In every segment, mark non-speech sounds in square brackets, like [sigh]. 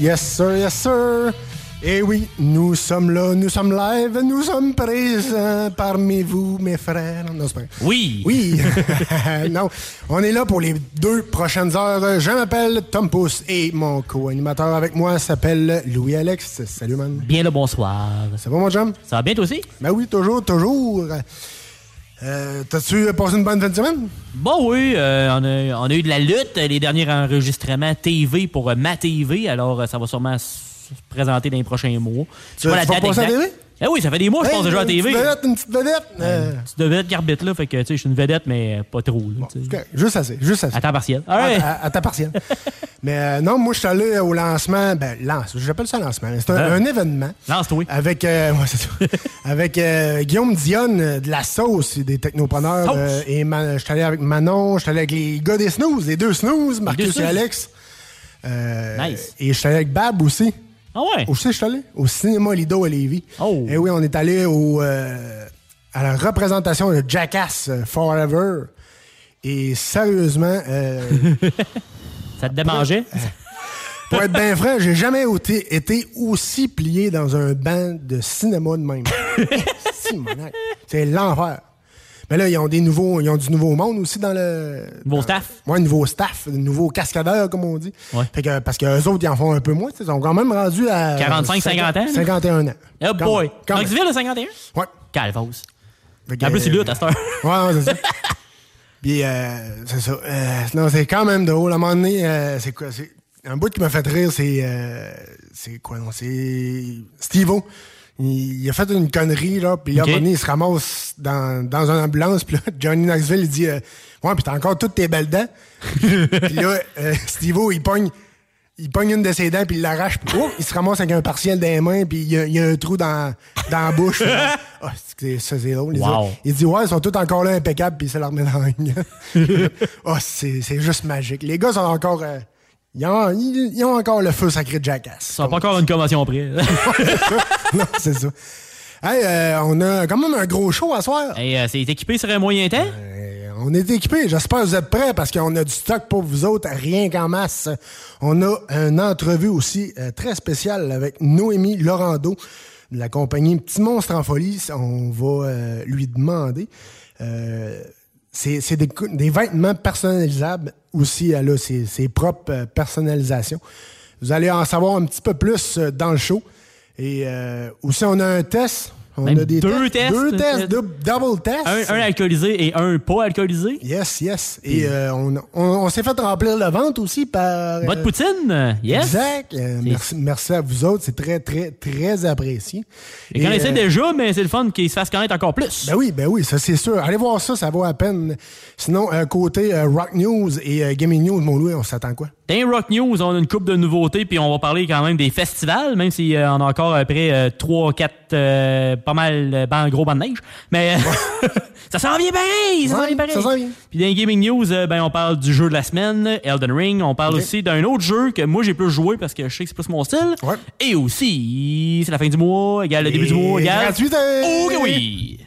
Yes, sir, yes, sir. Et oui, nous sommes là, nous sommes live, nous sommes présents parmi vous, mes frères. Non, c'est pas vrai. Oui. Oui. [laughs] [laughs] non, on est là pour les deux prochaines heures. Je m'appelle Tom Pousse et mon co-animateur avec moi s'appelle Louis-Alex. Salut, man. Bien le bonsoir. Ça va, mon chum? Ça va bien toi aussi? Ben oui, toujours, toujours. Euh, T'as-tu passé une bonne fin de semaine? Bon oui, euh, on, a, on a eu de la lutte, les derniers enregistrements TV pour euh, ma TV, alors ça va sûrement se présenter dans les prochains mois. Tu vas- tu vas passer à exacte. TV? Eh oui, ça fait des mois que je passe déjà à une TV. petite vedette, une petite vedette. Euh, Une petite vedette garbite là, fait que tu sais, je suis une vedette, mais pas trop. Là, juste assez, juste assez. à temps partiel. À, ouais. à- à ta partielle. [laughs] Mais euh, non, moi, je suis allé au lancement. Ben, lance, j'appelle ça lancement. C'est un, Ah. un événement. Lance-toi. Avec, euh, [laughs] ouais, c'est ça. avec euh, Guillaume Dionne euh, de la sauce, des technopreneurs. Euh, et je suis allé avec Manon, je suis allé avec les gars des snooze, les deux snooze, Marcus deux et. Alex. Euh, Nice. Et je suis allé avec Bab aussi. Ah ouais? Où que je suis allé? Au cinéma Lido à Lévis. Oh. Et oui, on est allé au, euh, à la représentation de Jackass euh, Forever. Et sérieusement, euh, [laughs] Ça te démangeait? pour être bien franc, j'ai jamais été, été aussi plié dans un banc de cinéma de même. [laughs] C'est l'enfer. Mais là, ils ont des nouveaux, ils ont du nouveau monde aussi dans le. Nouveau staff? Ouais, nouveau staff, nouveau cascadeur, comme on dit. Ouais. Fait que, parce qu'eux autres, ils en font un peu moins. Ils sont quand même rendus à. 45, 50 ans, là? 51 ans. Oh boy. Knoxville, le 51? Ouais. Calvose. Que, En plus, il lutte à cette heure. [laughs] Ouais, ouais, c'est ça. Puis, euh, c'est ça. Euh, non, c'est quand même drôle. À un moment donné, euh, c'est quoi? Un bout qui m'a fait rire, c'est. Euh, c'est quoi, non? C'est. Steve-O. Il, il a fait une connerie, là, puis là, Ok. à un moment donné, il se ramasse dans, dans une ambulance, puis là, [laughs] Johnny Knoxville, il dit euh, Ouais, puis t'as encore toutes tes belles dents. [laughs] puis là, euh, Steve-O, il pogne. Il pogne une de ses dents, puis il l'arrache, puis oh, il se ramasse avec un partiel les mains, puis il y a, il y a un trou dans, dans la bouche. [laughs] Ah, c'est- ça, c'est drôle. Il dit, Wow. il dit, ouais, ils sont tous encore là impeccables, puis ça leur met dans la gueule. oh, c'est c'est juste magique. Les gars sont encore. euh, ils, ont, ils- ils ont encore le feu sacré de Jackass. Ça n'a pas encore une commotion près. [laughs] non, c'est ça. Hey, euh, on a quand même un gros show à soir. hey, euh, c'est équipé sur un moyen temps? Euh, on est équipés. J'espère que vous êtes prêts parce qu'on a du stock pour vous autres, rien qu'en masse. On a une entrevue aussi très spéciale avec Noémie Laurando de la compagnie Petit Monstre en Folie. On va euh, lui demander. euh, c'est des, vêtements personnalisables aussi. Elle a ses, ses propres personnalisations. Vous allez en savoir un petit peu plus dans le show. Et euh, aussi, on a un test. On Même a des deux tests. Deux tests, dou- double tests. Un, un alcoolisé et un pas alcoolisé? Yes, yes. Et euh, on, on, on s'est fait remplir le ventre aussi par. Votre euh, poutine? Yes. Exact. Euh, merci, merci à vous autres. C'est très, très, très apprécié. Je les connaissais euh, déjà, mais c'est le fun qu'ils se fassent connaître encore plus. Ben oui, ben oui, ça c'est sûr. Allez voir ça, ça vaut à peine. Sinon, euh, côté Rock News et Gaming News, mon Louis, on s'attend quoi? Dans Rock News, on a une coupe de nouveautés, puis on va parler quand même des festivals, même si euh, on a encore après 3 4 pas mal euh, ban- gros bancs de neige. Mais euh, [laughs] ça s'en vient pareil! Ça s'en Ouais, vient pareil! ça vient. Puis dans Gaming News, euh, ben, on parle du jeu de la semaine, Elden Ring. On parle aussi d'un autre jeu que moi j'ai plus joué parce que je sais que c'est plus mon style. Ouais. Et aussi, c'est la fin du mois, égal le début du mois, égal. gratuité! Oh oui!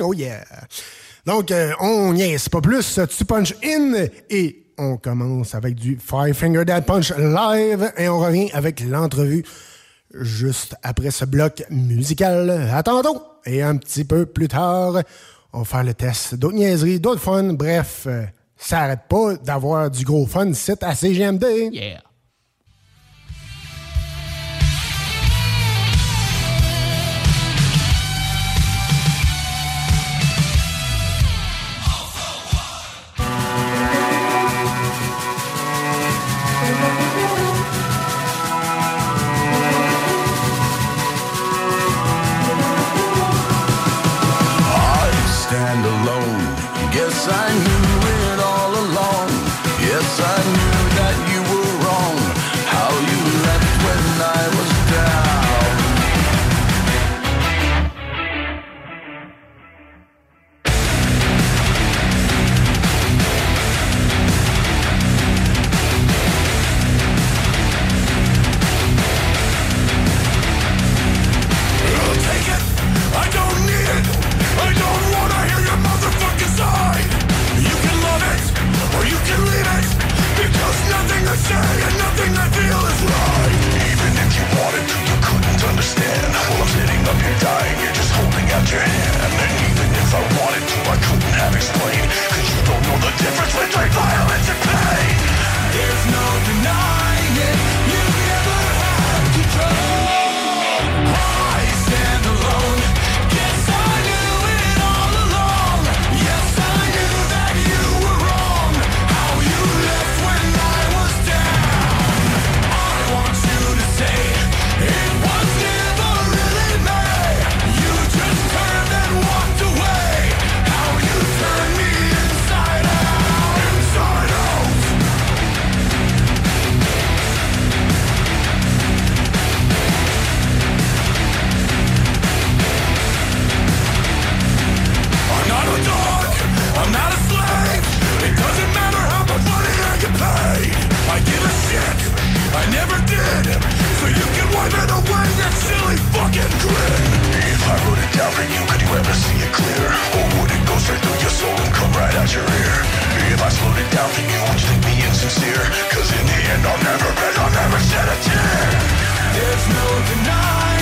Oh yeah! Donc, euh, on niaise pas plus. Tu punch in et on commence avec du Five Finger Dead Punch live et on revient avec l'entrevue juste après ce bloc musical. À! Et un petit peu plus tard, on va faire le test d'autres niaiseries, d'autres fun. Bref, euh, ça arrête pas d'avoir du gros fun site à CGMD. Yeah! at your And even if I wanted to, I couldn't have explained. Cause you don't know the difference between violence silly fucking grin If I wrote it down for you, could you ever see it clear? Or would it go straight through your soul and come right out your ear? If I slowed it down for you, would you think me insincere? Cause in the end I'll never bend. I'll never shed a tear There's no denying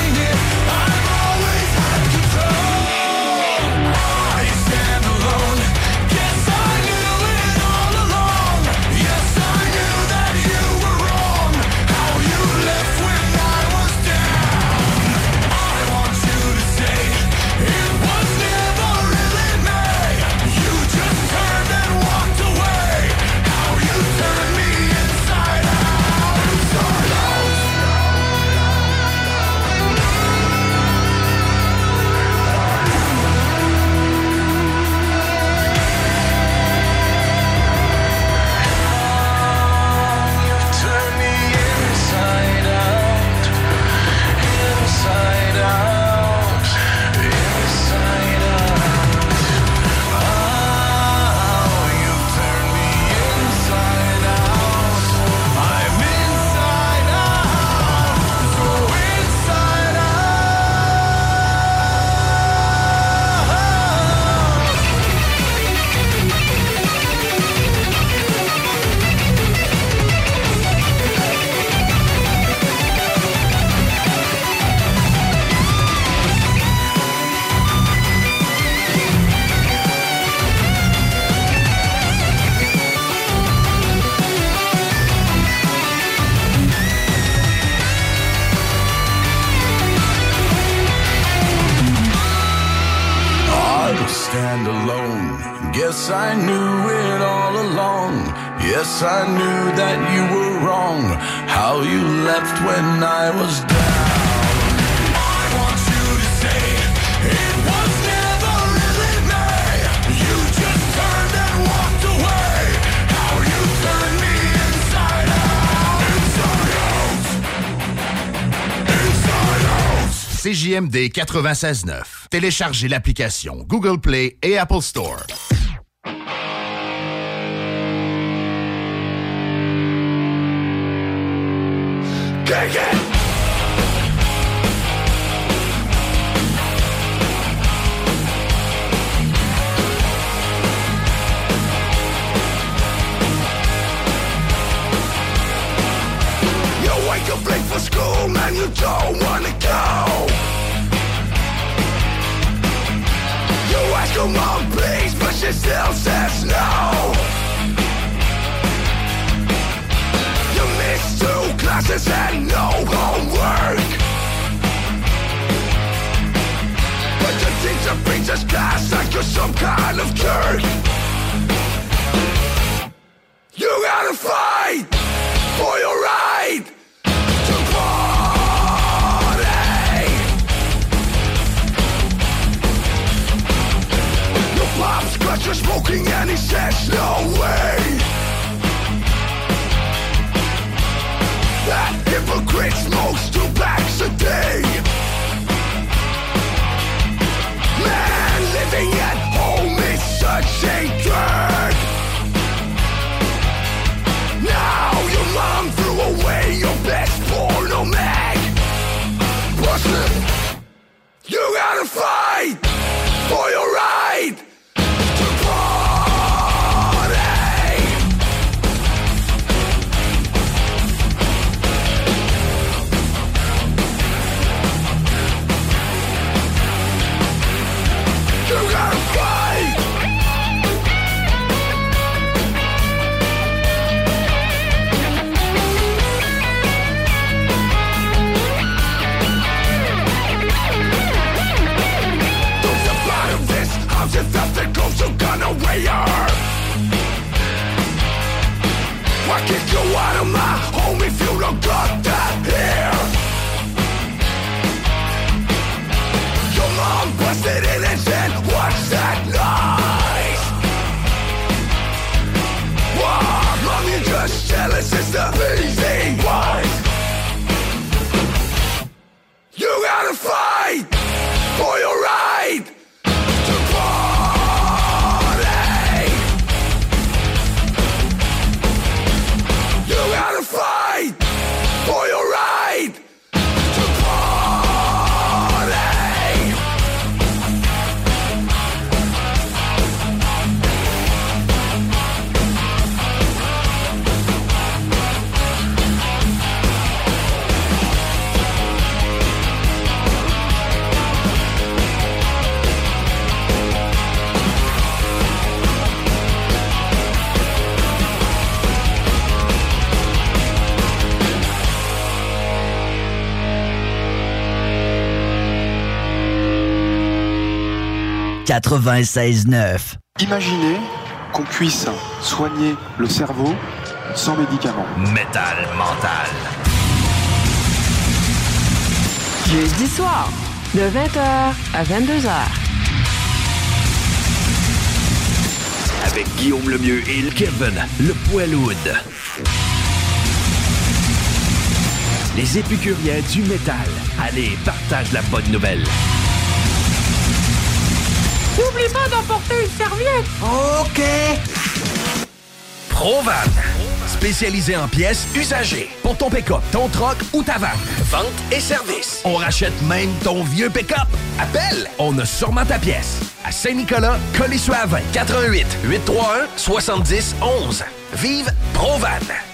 96.9. Téléchargez l'application Google Play et Apple Store. Late for school, man, you don't wanna go. Come on, please, but she still says no. You missed two classes and no homework. But the teacher beats his class like you're some kind of jerk. And he says no way. That hypocrite smokes two packs a day. Man, living at home is such a drag. Now your mom threw away your best porno mag. Busted, you gotta fight Imaginez qu'on puisse soigner le cerveau sans médicaments. Métal mental. Jeudi soir, de 20h à 22h. Avec Guillaume Lemieux et Kevin, le Poilwood. Les épicuriens du métal. Allez, partage la bonne nouvelle. N'oublie pas d'emporter une serviette. OK. Provan. Spécialisé en pièces usagées. Pour ton pick-up, ton troc ou ta vanne. Vente et service. On rachète même ton vieux pick-up. Appelle, on a sûrement ta pièce. À Saint-Nicolas, Colissois à 20. 88 831 70 11. Vive Provan.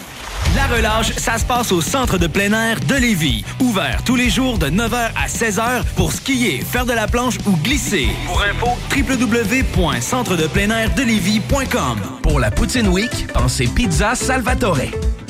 La relâche, ça se passe au centre de plein air de Lévis. Ouvert tous les jours de 9h à 16h pour skier, faire de la planche ou glisser. Pour info, www.centredepleinairdelévis.com. Pour la Poutine Week, pensez Pizza Salvatore.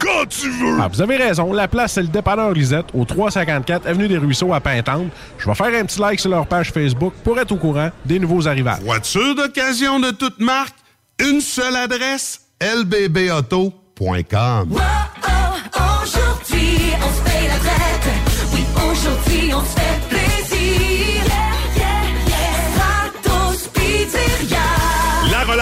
Quand tu veux! Ah, vous avez raison. La place, c'est le dépanneur Lisette, au 354 Avenue des Ruisseaux à Pintante. Je vais faire un petit like sur leur page Facebook pour être au courant des nouveaux arrivages. Voiture d'occasion de toute marque, une seule adresse, lbbauto.com. Aujourd'hui, on se fait la traite. Oui, aujourd'hui, on se fait plaisir.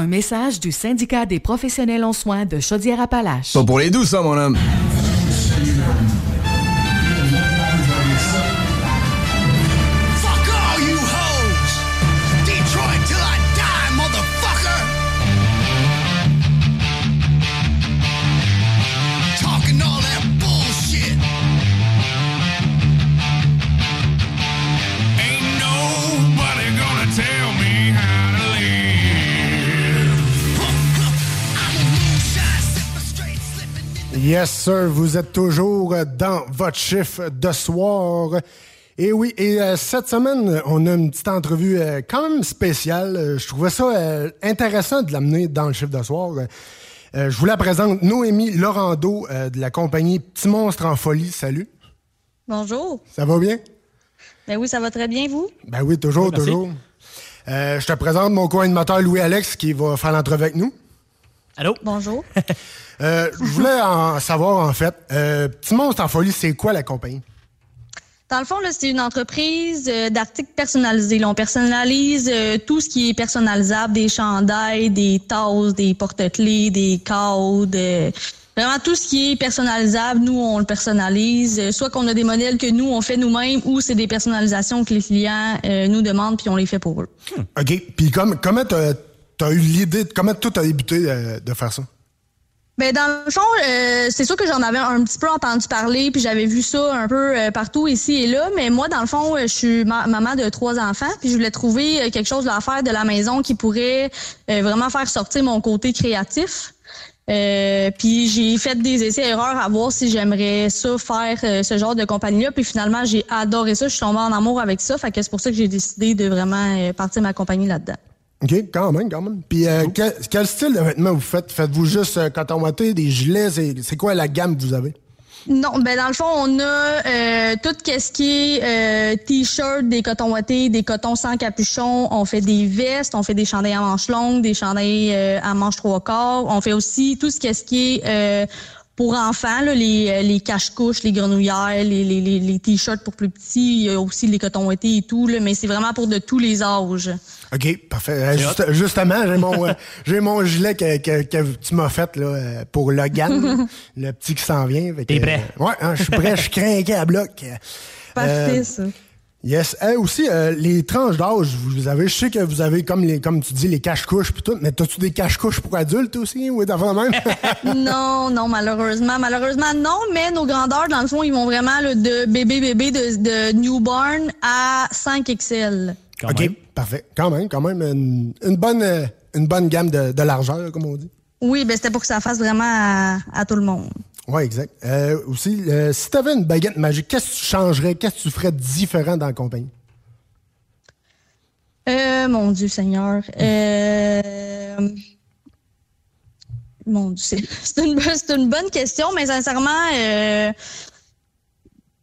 Un message du syndicat des professionnels en soins de Chaudière-Appalaches. Pas pour les douces, ça, mon homme. Yes, sir, vous êtes toujours dans votre chiffre de soir. Et oui, et euh, cette semaine, on a une petite entrevue euh, quand même spéciale. Euh, je trouvais ça euh, intéressant de l'amener dans le chiffre de soir. Euh, je vous la présente, Noémie Laurando euh, de la compagnie Petit Monstre en Folie. Salut. Bonjour. Ça va bien? Ben oui, ça va très bien, vous? Ben oui, toujours, Oui, toujours. Euh, je te présente mon co-animateur Louis-Alex qui va faire l'entrevue avec nous. Allô? Bonjour. [laughs] Euh, je voulais en savoir, en fait, euh, Petit Monstre en Folie, c'est quoi la compagnie? Dans le fond, c'est une entreprise euh, d'articles personnalisés. Là, on personnalise euh, tout ce qui est personnalisable, des chandails, des tasses, des porte-clés, des codes, euh, vraiment tout ce qui est personnalisable, nous, on le personnalise. Soit qu'on a des modèles que nous, on fait nous-mêmes, ou c'est des personnalisations que les clients nous demandent, puis on les fait pour eux. OK. Puis comme, comment t'as as eu l'idée, comment tout a débuté de faire ça? Ben dans le fond, euh, c'est sûr que j'en avais un petit peu entendu parler, puis j'avais vu ça un peu euh, partout ici et là. Mais moi, dans le fond, euh, je suis ma- maman de trois enfants, puis je voulais trouver euh, quelque chose à faire de la maison qui pourrait vraiment faire sortir mon côté créatif. Euh, puis j'ai fait des essais-erreurs à voir si j'aimerais ça faire ce genre de compagnie-là. Puis finalement, j'ai adoré ça. Je suis tombée en amour avec ça. Fait que c'est pour ça que j'ai décidé de vraiment partir ma compagnie là-dedans. OK, quand même, quand même. Puis euh, quel, quel style de vêtements vous faites? Faites-vous juste euh, coton ouaté, des gilets? C'est c'est quoi la gamme que vous avez? Non, ben dans le fond, on a euh, tout ce qui est euh, t-shirt, des cotons ouatés, des cotons sans capuchon. On fait des vestes, on fait des chandails à manches longues, des chandails euh, à manches trois quarts. On fait aussi tout ce qu'est-ce qui est euh, pour enfants, là, les, euh, les cache-couches, les grenouillères, les, les, les, les t-shirts pour plus petits, il y a aussi les cotons et tout, là, mais c'est vraiment pour de tous les âges. OK, parfait. Euh, juste- justement, j'ai mon, [laughs] euh, j'ai mon gilet que, que- que tu m'as fait là, pour Logan, [laughs] le petit qui s'en vient. T'es prêt? euh, ouais, hein, je suis prêt, je suis craqué à bloc. Euh, Parfait, ça. Yes. Eh, aussi, euh, les tranches d'âge, vous avez, je sais que vous avez, comme les, comme tu dis, les cache-couches pis tout, mais t'as-tu des cache-couches pour adultes aussi, ou d'avant même? [laughs] non, non, malheureusement. Malheureusement, non, mais nos grandeurs, dans le fond, ils vont vraiment là, de bébé bébé de, de newborn à 5XL. OK, parfait. Quand même, quand même, une, une bonne, euh, une bonne gamme de, de largeur, comme on dit. Oui, ben c'était pour que ça fasse vraiment à, à tout le monde. Oui, exact. Euh, aussi, euh, si tu avais une baguette magique, qu'est-ce que tu changerais? Qu'est-ce que tu ferais différent dans la compagnie? Euh, mon Dieu Seigneur. Euh, mon Dieu, [laughs] c'est une, bonne- question, mais sincèrement,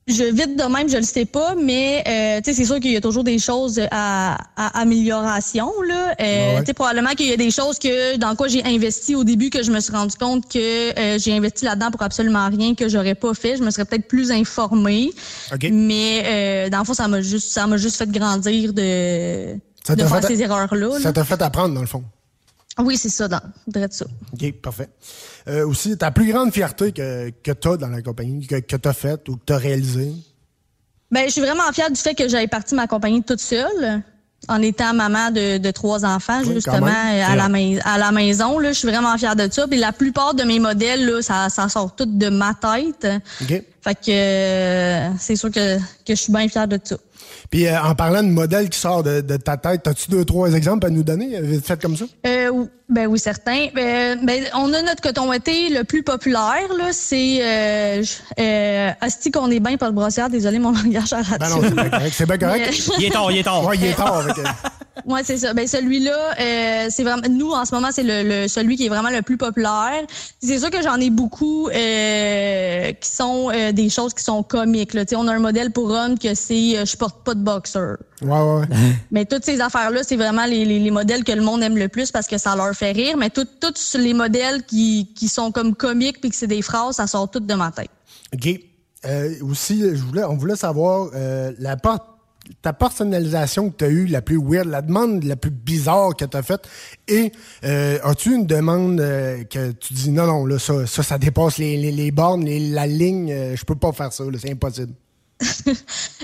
je vite de même, je le sais pas, mais euh, tu sais, c'est sûr qu'il y a toujours des choses à, à amélioration là. Euh, Tu sais, probablement qu'il y a des choses que dans quoi j'ai investi au début que je me suis rendu compte que euh, j'ai investi là-dedans pour absolument rien que j'aurais pas fait. Je me serais peut-être plus informée. OK. Mais euh, dans le fond, ça m'a juste ça m'a juste fait grandir de, Ça de faire fait- ces erreurs-là. Ça t'a fait apprendre, dans le fond. Oui, c'est ça, dans, ça. OK, parfait. Euh, aussi, ta plus grande fierté que, que tu as dans la compagnie, que, que tu as faite ou que tu as réalisée? Ben, je suis vraiment fière du fait que j'avais parti ma compagnie toute seule. En étant maman de, de trois enfants, Oui, justement, à la, mais- à la maison, là, je suis vraiment fière de ça. Puis la plupart de mes modèles, là, ça, ça sort tout de ma tête. OK. Fait que euh, c'est sûr que, que je suis bien fière de ça. Puis euh, en parlant de modèle qui sort de, de ta tête, as-tu deux, trois exemples à nous donner, euh, vite fait comme ça? Euh, ben oui, certain. Ben, ben, on a notre coton été le plus populaire, là. C'est euh, euh, Asti qu'on est bien pas le brossière. Désolé mon [laughs] langage à la Ben non, c'est bien correct. C'est bien correct. Mais- Il est tard, il est tard. Ouais, il est tard. [laughs] euh, Ouais, c'est ça. Ben celui-là, euh, c'est vraiment nous en ce moment, c'est le, le- celui qui est vraiment le plus populaire. C'est sûr que j'en ai beaucoup euh, qui sont euh, des choses qui sont comiques. Là. Tu sais, On a un modèle pour homme que c'est euh, je porte pas de boxer. Ouais, ouais, ouais. [laughs] Mais toutes ces affaires-là, c'est vraiment les, les, les modèles que le monde aime le plus parce que ça leur fait rire. Mais tous les modèles qui, qui sont comme comiques puis que c'est des phrases, ça sort tout de ma tête. OK. Euh, aussi, je voulais, on voulait savoir euh, la por- ta personnalisation que tu as eue la plus weird, la demande la plus bizarre que tu as faite. Et euh, as-tu une demande euh, que tu dis non, non, là, ça, ça, ça dépasse les, les, les bornes, les- la ligne, euh, je peux pas faire ça, c'est impossible.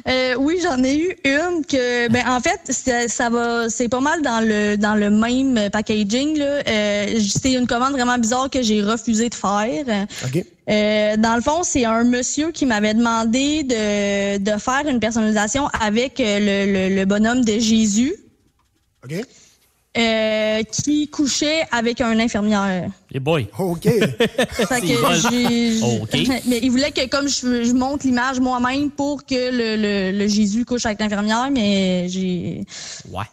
Euh, oui, j'en ai eu une que, ben en fait, ça va, c'est pas mal dans le dans le même packaging là. Euh, c'est une commande vraiment bizarre que j'ai refusé de faire. OK. Euh, dans le fond, c'est un monsieur qui m'avait demandé de, de faire une personnalisation avec euh, le, le, le bonhomme de Jésus. OK. Euh, qui couchait avec un infirmière. Et boy. OK. [laughs] Fait que j'ai- OK. [laughs] Mais il voulait que comme je, je monte l'image moi-même pour que le, le, le Jésus couche avec l'infirmière, mais j'ai Ouais.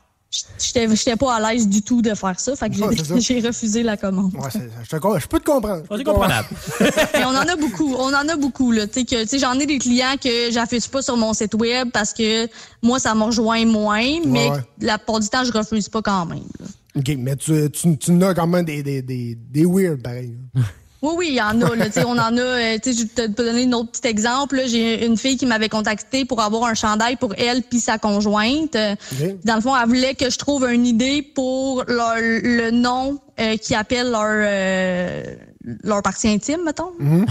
J'étais pas à l'aise du tout de faire ça, fait que [laughs] j'ai refusé la commande. Ouais, je, te com- je peux te comprendre. C'est comprenable. [laughs] Mais on en a beaucoup, on en a beaucoup là, tu sais que tu sais j'en ai des clients que j'affiche pas sur mon site web parce que moi ça me rejoint moins, mais ouais. la plupart du temps je refuse pas quand même. là. OK, mais tu, tu, tu as quand même des, des, des, des weird, pareil. [laughs] Oui, oui, il y en a. Là, on en a. euh, tu sais, je te- peux donner un autre petit exemple. J'ai une fille qui m'avait contacté pour avoir un chandail pour elle puis sa conjointe. Euh. Dans le fond, elle voulait que je trouve une idée pour leur, le nom euh, qui appelle leur euh, leur partie intime, mettons. Mhm.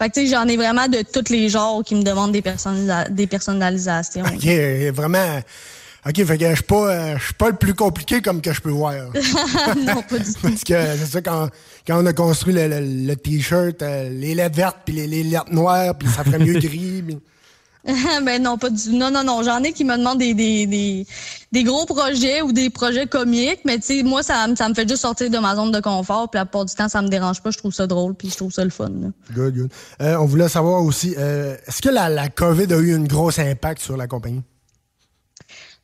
Fait que tu sais, j'en ai vraiment de tous les genres qui me demandent des, personnalisa- des personnalisations. OK, euh, vraiment. OK, fait que je suis pas, euh, je suis pas le plus compliqué comme que je peux voir. [laughs] non, pas du [laughs] tout. Parce que c'est ça, quand, quand on a construit le, le- le T-shirt, euh, les lettres vertes puis les, les lettres noires, puis ça ferait mieux [laughs] gris. puis- ben non, pas du Non, non, non. J'en ai qui me demandent des, des, des, des gros projets ou des projets comiques, mais tu sais, moi, ça, me- ça me fait juste sortir de ma zone de confort, puis la plupart du temps, ça me dérange pas. Je trouve ça drôle, puis je trouve ça le fun. là. Good, good. Euh, on voulait savoir aussi, euh, est-ce que la, la COVID a eu un gros impact sur la compagnie?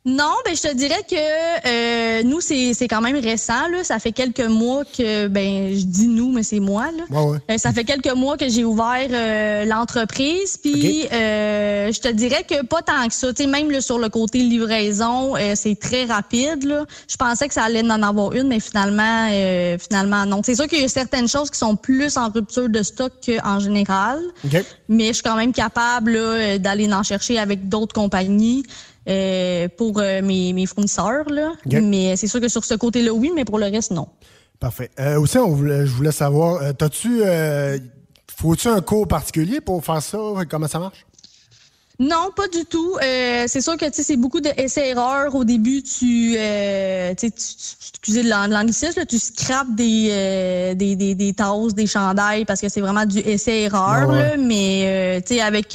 Non, ben je te dirais que euh, nous c'est c'est quand même récent là, ça fait quelques mois que ben je dis nous mais c'est moi là. Ouais, ouais. Euh, ça fait quelques mois que j'ai ouvert euh, l'entreprise puis euh, je te dirais que pas tant que ça, tu sais même là, sur le côté livraison, euh, c'est très rapide là. Je pensais que ça allait en avoir une mais finalement euh, finalement non. C'est sûr qu'il y a certaines choses qui sont plus en rupture de stock qu'en général. OK. Mais je suis quand même capable là, d'aller en chercher avec d'autres compagnies euh, pour euh, mes, mes fournisseurs. Là. Mais c'est sûr que sur ce côté-là, oui, mais pour le reste, non. Parfait. Euh, aussi, on voulait, je voulais savoir, t'as-tu, faut-tu un cours particulier pour faire ça? Comment ça marche? Non, pas du tout. Euh, c'est sûr que c'est beaucoup d'essais-erreurs. Au début, tu, euh, tu, excusez lang- l'anglicisme, tu scrapes des, euh, des, des, des tasses, des chandails parce que c'est vraiment du essai-erreur. Ouais, ouais. là. Mais euh, avec,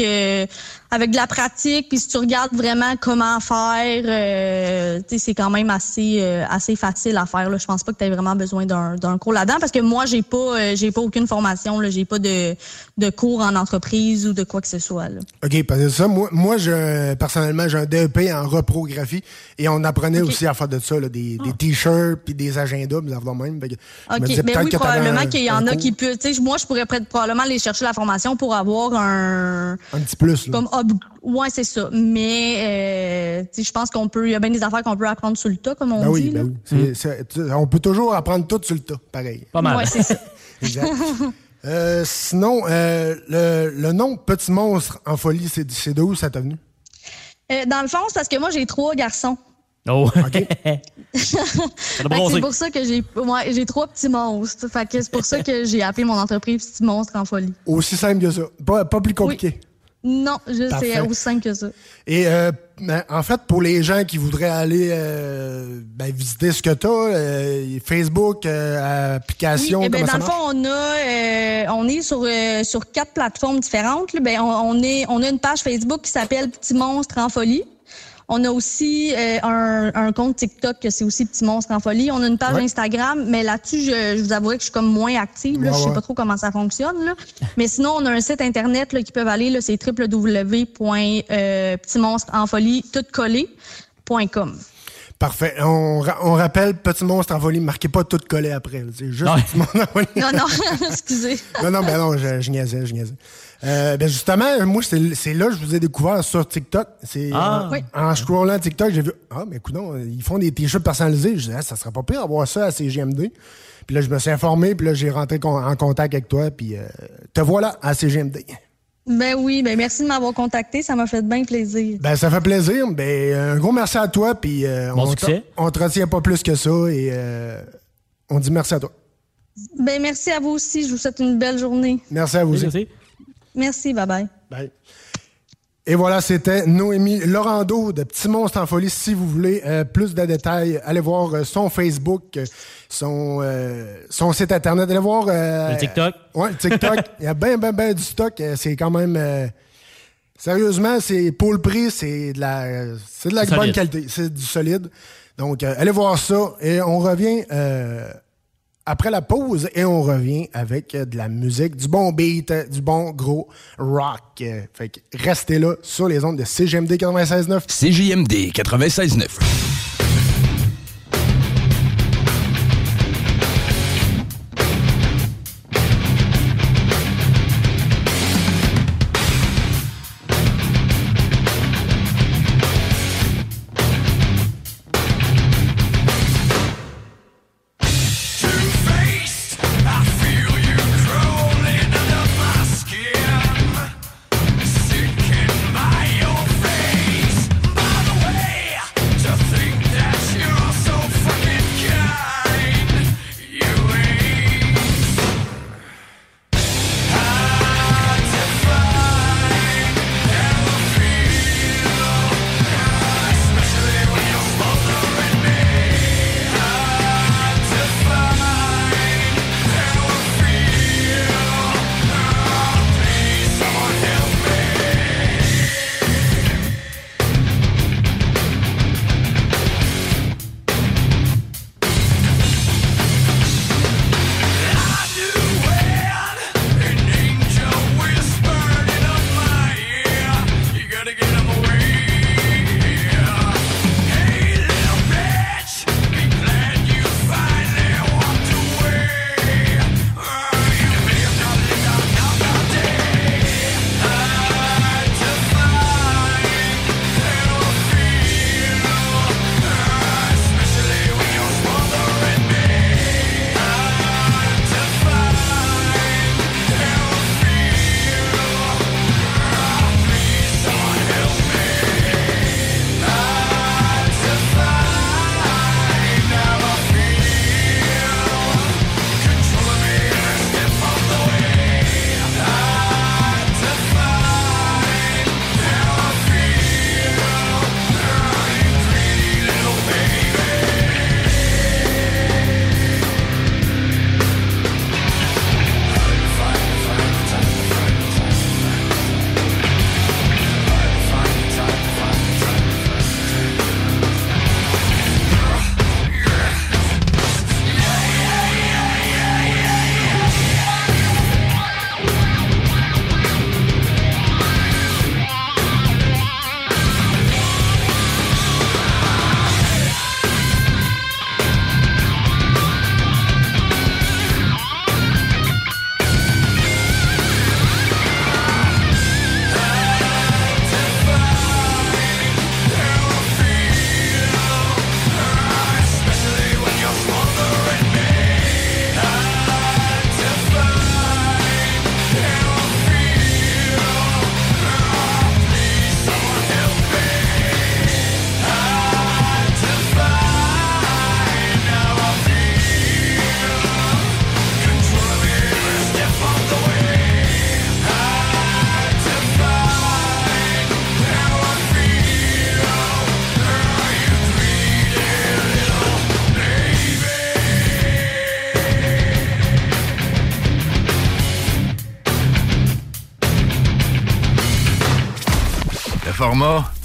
avec de la pratique, puis si tu regardes vraiment comment faire, euh, tu sais, c'est quand même assez, euh, assez facile à faire. Là. Je pense pas que tu aies vraiment besoin d'un d'un cours là-dedans parce que moi, j'ai pas, euh, j'ai pas aucune formation. Là. J'ai pas de, de cours en entreprise ou de quoi que ce soit. Là. OK, parce que ça, moi, moi un- personnellement, j'ai un DEP en reprographie et on apprenait aussi à faire de ça, là, des, des t-shirts puis des agendas, mais même. Que je me OK, disais mais peut-être oui, que probablement qu'il y en a qui sais, moi, je pourrais peut- probablement aller chercher la formation pour avoir un. Un petit plus, là. Comme ouais, c'est ça. Mais euh, je pense qu'on peut. Il y a bien des affaires qu'on peut apprendre sur le tas, comme on Ben dit. oui, ben oui. C'est- tu- on peut toujours apprendre tout sur le tas, pareil. Pas mal. Ouais, c'est ça. [laughs] Exact. Euh, sinon, euh, le, le nom Petit Monstre en folie, c'est de où ça t'a venu? Euh, dans le fond, c'est parce que moi, j'ai trois garçons. Oh. [laughs] Que c'est pour ça que j'ai ouais, j'ai trois petits monstres. Fait que c'est pour ça que j'ai appelé mon entreprise Petit Monstre en folie. Aussi simple que ça. Pas, pas plus compliqué. Non, je Parfait. c'est aussi simple que ça. Et euh, ben, en fait, pour les gens qui voudraient aller euh, ben, visiter ce que tu as, Facebook, euh, application, Oui, eh ben, comment dans ça le fond, on a, euh, on est sur euh, sur quatre plateformes différentes. là. Ben, on, on est, on a une page Facebook qui s'appelle Petit Monstre en folie. On a aussi euh, un, un compte TikTok que c'est aussi Petit Monstre en folie. On a une page Ouais. Instagram, mais là-dessus, je, je vous avouerai que je suis comme moins active. Là. Ouais, je sais ouais. pas trop comment ça fonctionne. Là. Mais sinon, on a un site internet là, qui peuvent aller. Là, c'est www.petitmonstreenfolie tout collé.com. Parfait. On, ra- on rappelle Petit Monstre en folie. Marquez pas tout collé après. C'est juste Petit Monstre en folie. [laughs] Non, non, [laughs] excusez. non, non, ben non, je, je niaisais, je niaisais. Euh, ben justement, moi, c'est c'est là que je vous ai découvert sur TikTok. C'est Ah. en, Oui. en scrollant TikTok, j'ai vu Ah, mais écoute, ils font des t-shirts personnalisés. Je disais, ah, ça serait pas pire d'avoir ça à CGMD. Puis là, je me suis informé, puis là, j'ai rentré con- en contact avec toi, puis euh, te voilà à CGMD. Ben oui, ben merci de m'avoir contacté. Ça m'a fait bien plaisir. Ben, ça fait plaisir. Ben, un gros merci à toi, puis euh, Bon on, succès. te- on te retient pas plus que ça, et euh, on dit merci à toi. Ben merci à vous aussi. Je vous souhaite une belle journée. Merci à vous. aussi. Merci, bye bye. Bye. Et voilà, c'était Noémie Laurando de Petit Monstre en Folie. Si vous voulez euh, plus de détails, allez voir euh, son Facebook, euh, son, euh, son site internet. Allez voir. euh, Le TikTok. Ouais, le TikTok. [laughs] Il y a bien, bien, bien du stock. C'est quand même. euh, sérieusement, c'est pour le prix, c'est de la, c'est de la C'est bonne solide. qualité. C'est du solide. Donc, euh, allez voir ça. Et on revient. Après la pause et on revient avec euh, de la musique, du bon beat, euh, du bon gros rock. Fait que restez là sur les ondes de CGMD 96.9. CJMD 96.9.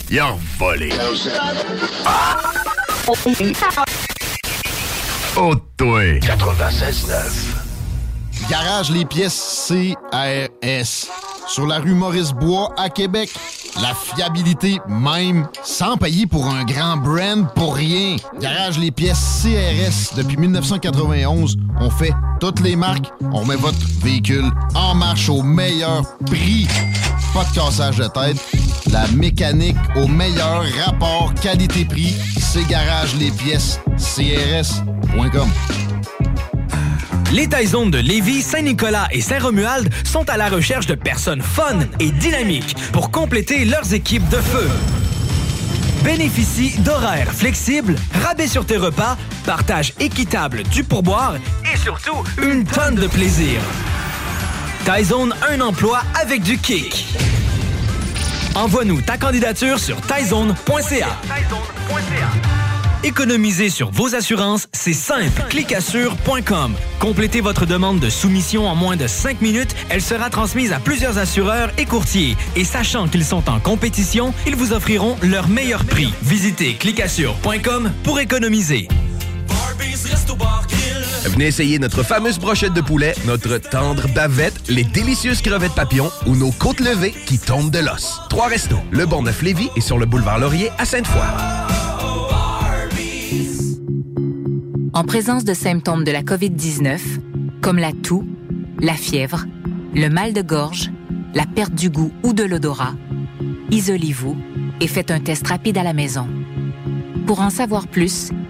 il a volé. Oh, toi. 96.9. Garage les pièces CRS. Sur la rue Maurice-Bois à Québec. La fiabilité même, sans payer pour un grand brand pour rien. Garage les pièces CRS. Depuis 1991, on fait toutes les marques. On met votre véhicule en marche au meilleur prix. Pas de cassage de tête. La mécanique au meilleur rapport qualité-prix. C'est Garage les pièces CRS.com. Les Taizones de Lévis, Saint-Nicolas et Saint-Romuald sont à la recherche de personnes fun et dynamiques pour compléter leurs équipes de feu. Bénéficie d'horaires flexibles, rabais sur tes repas, partage équitable du pourboire et surtout une tonne de plaisir. Taizone, un emploi avec du kick. Envoie-nous ta candidature sur taizone.ca. Économiser sur vos assurances, c'est simple. Clicassure.com. Complétez votre demande de soumission en moins de 5 minutes. Elle sera transmise à plusieurs assureurs et courtiers. Et sachant qu'ils sont en compétition, ils vous offriront leur meilleur prix. Visitez clicassure.com pour économiser. Venez essayer notre fameuse brochette de poulet, notre tendre bavette, les délicieuses crevettes papillons ou nos côtes levées qui tombent de l'os. Trois restos, le Bon Neuf Lévis et sur le boulevard Laurier à Sainte-Foy. En présence de symptômes de la COVID-19, comme la toux, la fièvre, le mal de gorge, la perte du goût ou de l'odorat, isolez-vous et faites un test rapide à la maison. Pour en savoir plus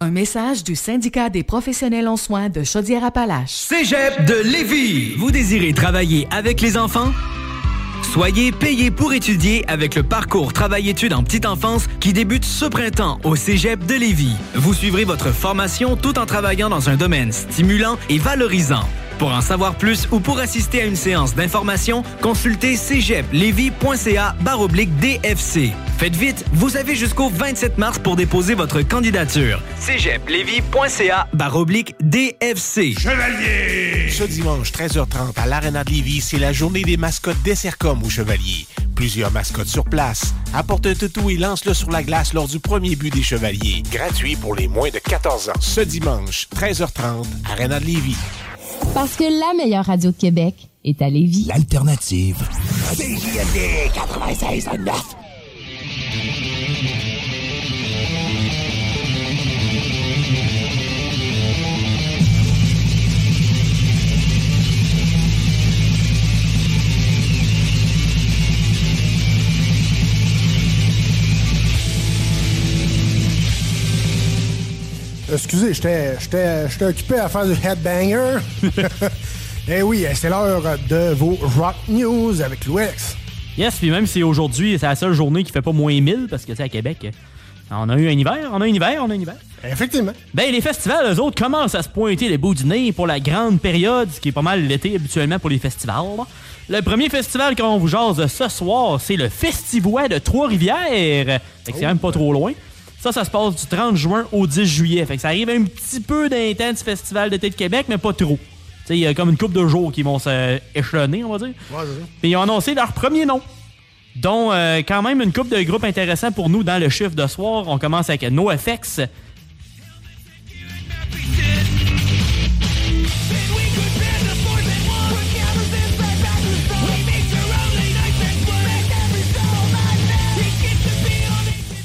Un message du syndicat des professionnels en soins de Chaudière-Appalaches. Cégep de Lévis. Vous désirez travailler avec les enfants? Soyez payé pour étudier avec le parcours Travail-études en petite enfance qui débute ce printemps au Cégep de Lévis. Vous suivrez votre formation tout en travaillant dans un domaine stimulant et valorisant. Pour en savoir plus ou pour assister à une séance d'information, consultez cégeplevy.ca baroblique DFC. Faites vite, vous avez jusqu'au 27 mars pour déposer votre candidature. cégeplevy.ca baroblique DFC. Chevalier! Ce dimanche, 13h30, à l'Arena de Lévis, c'est la journée des mascottes des Sercom au Chevalier. Plusieurs mascottes sur place. Apporte un toutou et lance-le sur la glace lors du premier but des Chevaliers. Gratuit pour les moins de 14 ans. Ce dimanche, 13h30, Arena de Lévis. Parce que la meilleure radio de Québec est à Lévis. L'alternative. CJMD 96.9. Excusez, j'étais j'étais- j'étais occupé à faire du headbanger. [laughs] Eh oui, c'est l'heure de vos Rock News avec Louis. Yes, puis même si aujourd'hui, c'est la seule journée qui fait pas moins 1000, parce que c'est à Québec, On a eu un hiver, on a un hiver, on a un hiver. Effectivement. Ben, les festivals, eux autres, commencent à se pointer les bouts du nez pour la grande période, ce qui est pas mal l'été habituellement pour les festivals. Le premier festival qu'on vous jase ce soir, c'est le Festivois de Trois-Rivières. Fait que c'est même pas trop loin. Ça, ça se passe du 30 juin au 10 juillet. Fait que ça arrive un petit peu d'intense festival d'été de Québec, mais pas trop. Il y a comme une couple de jours qui vont s'échelonner, on va dire. Ouais. Puis ils ont annoncé leur premier nom, dont euh, quand même une coupe de groupes intéressants pour nous dans le chiffre de soir. On commence avec NoFX.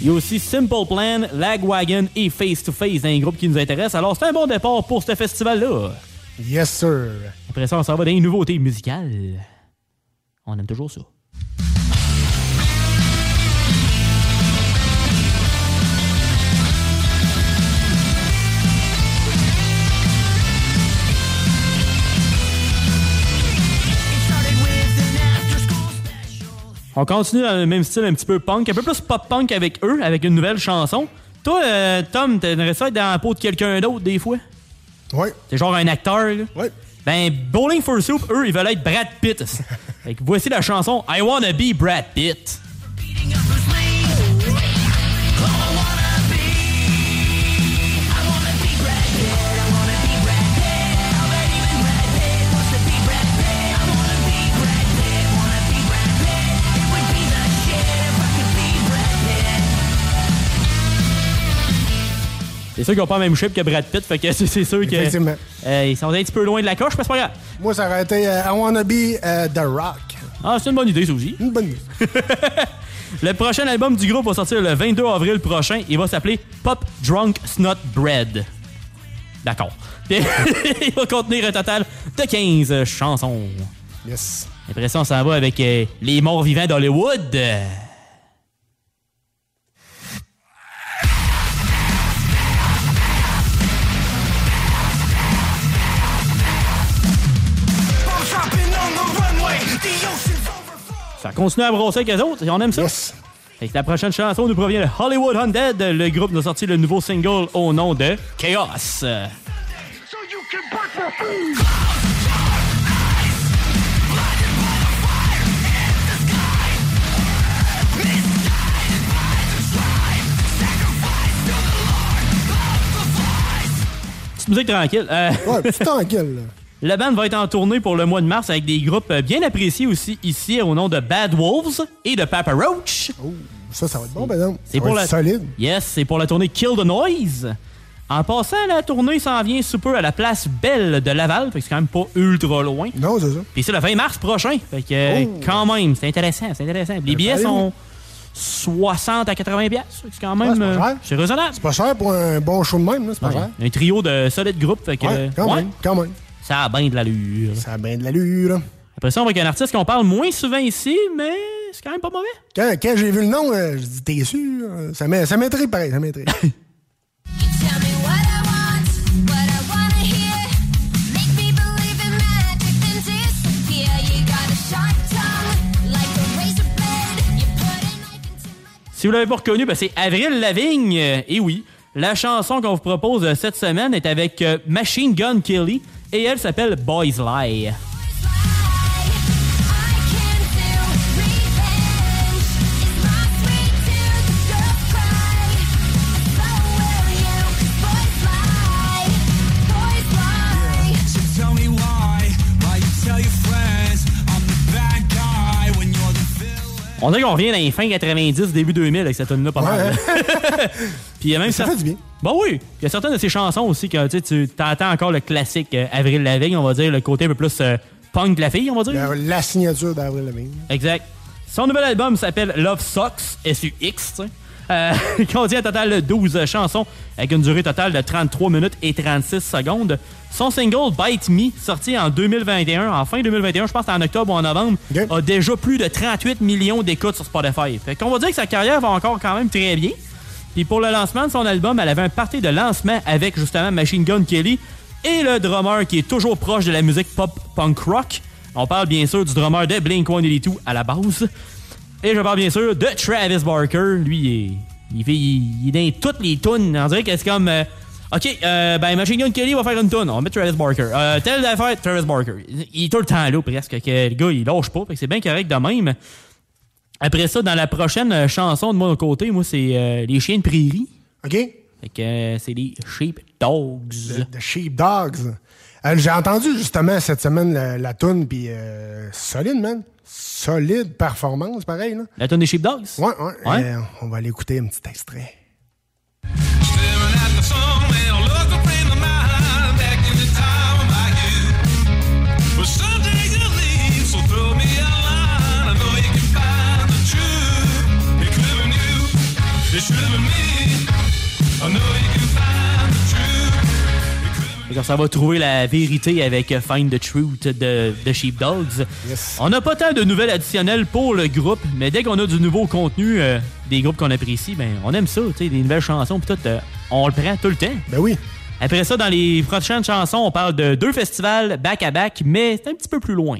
Il y a aussi Simple Plan, Lagwagon et Face to Face dans les groupes qui nous intéressent. Alors, c'est un bon départ pour ce festival-là. Yes, sir. Après ça, on s'en va dans les nouveautés musicales. On aime toujours ça. On continue dans le même style un petit peu punk, un peu plus pop-punk avec eux, avec une nouvelle chanson. Toi, euh, Tom, t'aimerais ça être dans la peau de quelqu'un d'autre des fois? Oui. T'es genre un acteur, là? Oui. Ben, Bowling for Soup, eux, ils veulent être Brad Pitt. [laughs] fait que voici la chanson I Wanna Be Brad Pitt. C'est sûr qu'ils n'ont pas le même shape que Brad Pitt, fait que [laughs] c'est sûr que. Effectivement. Euh, ils sont un petit peu loin de la coche, mais c'est pas grave. Moi, ça aurait été euh, I Wanna Be euh, The Rock. Ah, c'est une bonne idée, ça aussi. Une bonne idée. [laughs] Le prochain album du groupe va sortir le 22 avril prochain. Il va s'appeler Pop Drunk Snot Bread. D'accord. [laughs] Il va contenir un total de 15 chansons. Yes. Après ça, va avec Les Morts Vivants d'Hollywood. Ça continue à brosser avec les autres et on aime ça. Fait que la prochaine chanson nous provient de Hollywood Undead. Le groupe nous a sorti le nouveau single au nom de Chaos. Petite musique tranquille. Euh, Ouais, petit tranquille. [laughs] La bande va être en tournée pour le mois de mars avec des groupes euh, bien appréciés aussi ici au nom de Bad Wolves et de Papa Roach. Ça, ça va être bon, ben non. C'est pour la solide. Yes, c'est pour la tournée Kill the Noise. En passant, la tournée s'en vient super à la place Belle de Laval, fait que c'est quand même pas ultra loin. Non, c'est ça. Puis c'est le 20 mars prochain, fait que euh, Oh. quand même, c'est intéressant, c'est intéressant. Les billets sont 60 à 80 pièces, c'est quand même Ouais, c'est pas euh, cher. c'est raisonnable. C'est pas cher pour un bon show de même. C'est pas Ouais, cher. Un trio de solides groupes, fait que Ouais, quand même, quand même. Ça a bien de l'allure. Ça a bien de l'allure. Après ça, on va avec un artiste qu'on parle moins souvent ici, mais c'est quand même pas mauvais. Quand, quand j'ai vu le nom, euh, je dis, t'es sûr? Ça m'intrigue pareil, ça m'intrigue. [laughs] Si vous l'avez pas reconnu, ben c'est Avril Lavigne. Et oui, la chanson qu'on vous propose cette semaine est avec euh, Machine Gun Kelly et elle s'appelle Boys Lie. On dirait qu'on revient dans les fins 90, début 2000 avec cette tune là pas mal. [laughs] Puis il y a même Ça fait du bien. Bon oui, il y a certaines de ces chansons aussi que tu t'entends encore le classique euh, Avril Lavigne, on va dire le côté un peu plus euh, punk de la fille, on va dire. La, la signature d'Avril Lavigne. Exact. Son nouvel album s'appelle Love Sucks, S-U-X. Euh, [laughs] contient un total de 12 chansons avec une durée totale de 33 minutes et 36 secondes. Son single Bite Me, sorti en 2021, en fin 2021, je pense en octobre ou en novembre, a déjà plus de 38 millions d'écoutes sur Spotify. Fait qu'on va dire que sa carrière va encore quand même très bien. Puis pour le lancement de son album, elle avait un party de lancement avec justement Machine Gun Kelly et le drummer qui est toujours proche de la musique pop punk rock. On parle bien sûr du drummer de Blink-182 à la base. Et je parle bien sûr de Travis Barker. Lui, il est Il, fait, il, est dans toutes les tunes. On dirait que c'est comme. euh, OK, euh, ben Machine Gun Kelly va faire une tune. On va mettre Travis Barker. Euh, telle affaire, Travis Barker. Il, est tout le temps là, presque. Que le gars, il lâche pas. C'est bien correct de même. Après ça, dans la prochaine euh, chanson de mon côté, moi, c'est euh, Les chiens de prairie. OK. Fait que euh, c'est les Sheep Dogs. The Sheep Dogs. Euh, J'ai entendu justement cette semaine la, la toune, puis euh, solide, man. Solide performance, pareil. Là. La tune des Sheep Dogs? Ouais, ouais. Ouais. Euh, on va aller écouter un petit extrait. Que ça va trouver la vérité avec Find the Truth de, de Sheepdogs. On n'a pas tant de nouvelles additionnelles pour le groupe, mais dès qu'on a du nouveau contenu euh, des groupes qu'on apprécie, ben on aime ça, des nouvelles chansons, pis tout, euh, on le prend tout le temps. Ben oui. Après ça, dans les prochaines chansons, on parle de deux festivals back-à-back, mais c'est un petit peu plus loin.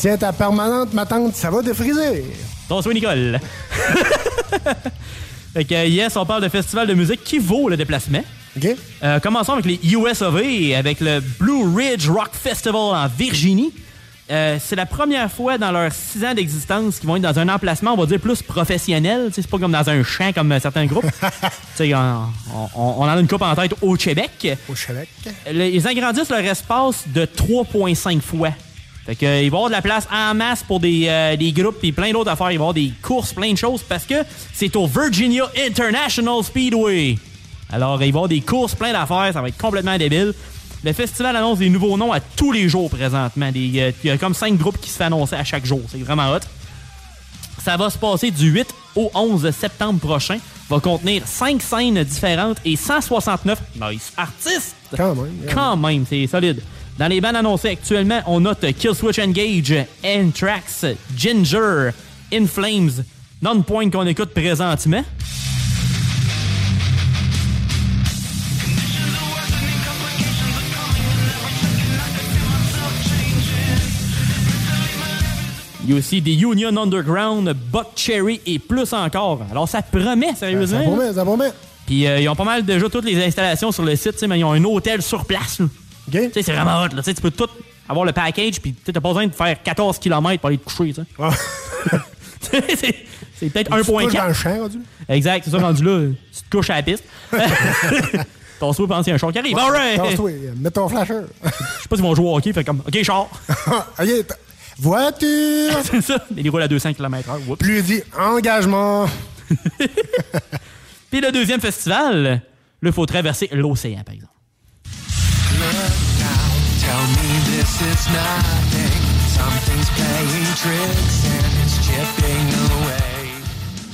Tiens, ta permanente, ma tante, ça va défriser. Bonsoir, Nicole. [laughs] fait que, yes, on parle de festival de musique qui vaut le déplacement. OK. Euh, commençons avec les US of A, avec le Blue Ridge Rock Festival en Virginie. Euh, c'est la première fois dans leurs six ans d'existence qu'ils vont être dans un emplacement, on va dire, plus professionnel. C'est pas comme dans un champ comme certains groupes. [laughs] On, on- on en a une coupe en tête au Québec. Au Québec. Le- Ils agrandissent leur espace de 3,5 fois. Fait que, euh, il va y avoir de la place en masse pour des, euh, des groupes et plein d'autres affaires. Il va y avoir des courses, plein de choses parce que c'est au Virginia International Speedway. Alors, il va y avoir des courses, plein d'affaires. Ça va être complètement débile. Le festival annonce des nouveaux noms à tous les jours présentement. Euh, Il y a comme cinq groupes qui se font annoncer à chaque jour. C'est vraiment hot. Ça va se passer du 8 au 11 septembre prochain. Va contenir 5 scènes différentes et 169 nice artistes. Quand même. Quand même, c'est solide. Dans les bandes annoncées actuellement, on note Killswitch Engage, Anthrax, Ginger, In Flames, Non-Point qu'on écoute présentement. Il y a aussi des Union Underground, Buck Cherry et plus encore. Alors ça promet, sérieusement. Ça promet, ça promet. Puis euh, ils ont pas mal déjà toutes les installations sur le site, mais ils ont un hôtel sur place. là. Tu sais, c'est vraiment hot. Là. Tu tu peux tout avoir le package, puis tu n'as pas besoin de faire 14 km pour aller te coucher. tu [laughs] c'est peut-être Tu te couches 1.4. dans le champ, rendu? Exact, c'est ça, rendu là, tu te couches à la piste. [laughs] Ton souhait pense qu'il y a un char qui arrive. All right! Tasse-toi, mets ton flasher. Je sais pas s'ils vont jouer au hockey, fait comme, OK, char. [laughs] OK, voiture. c'est ça, il roule à 200 km/h. Whoops. Puis lui dit engagement. Puis le deuxième festival, là, il faut traverser l'océan, par exemple. Tell it's chipping away.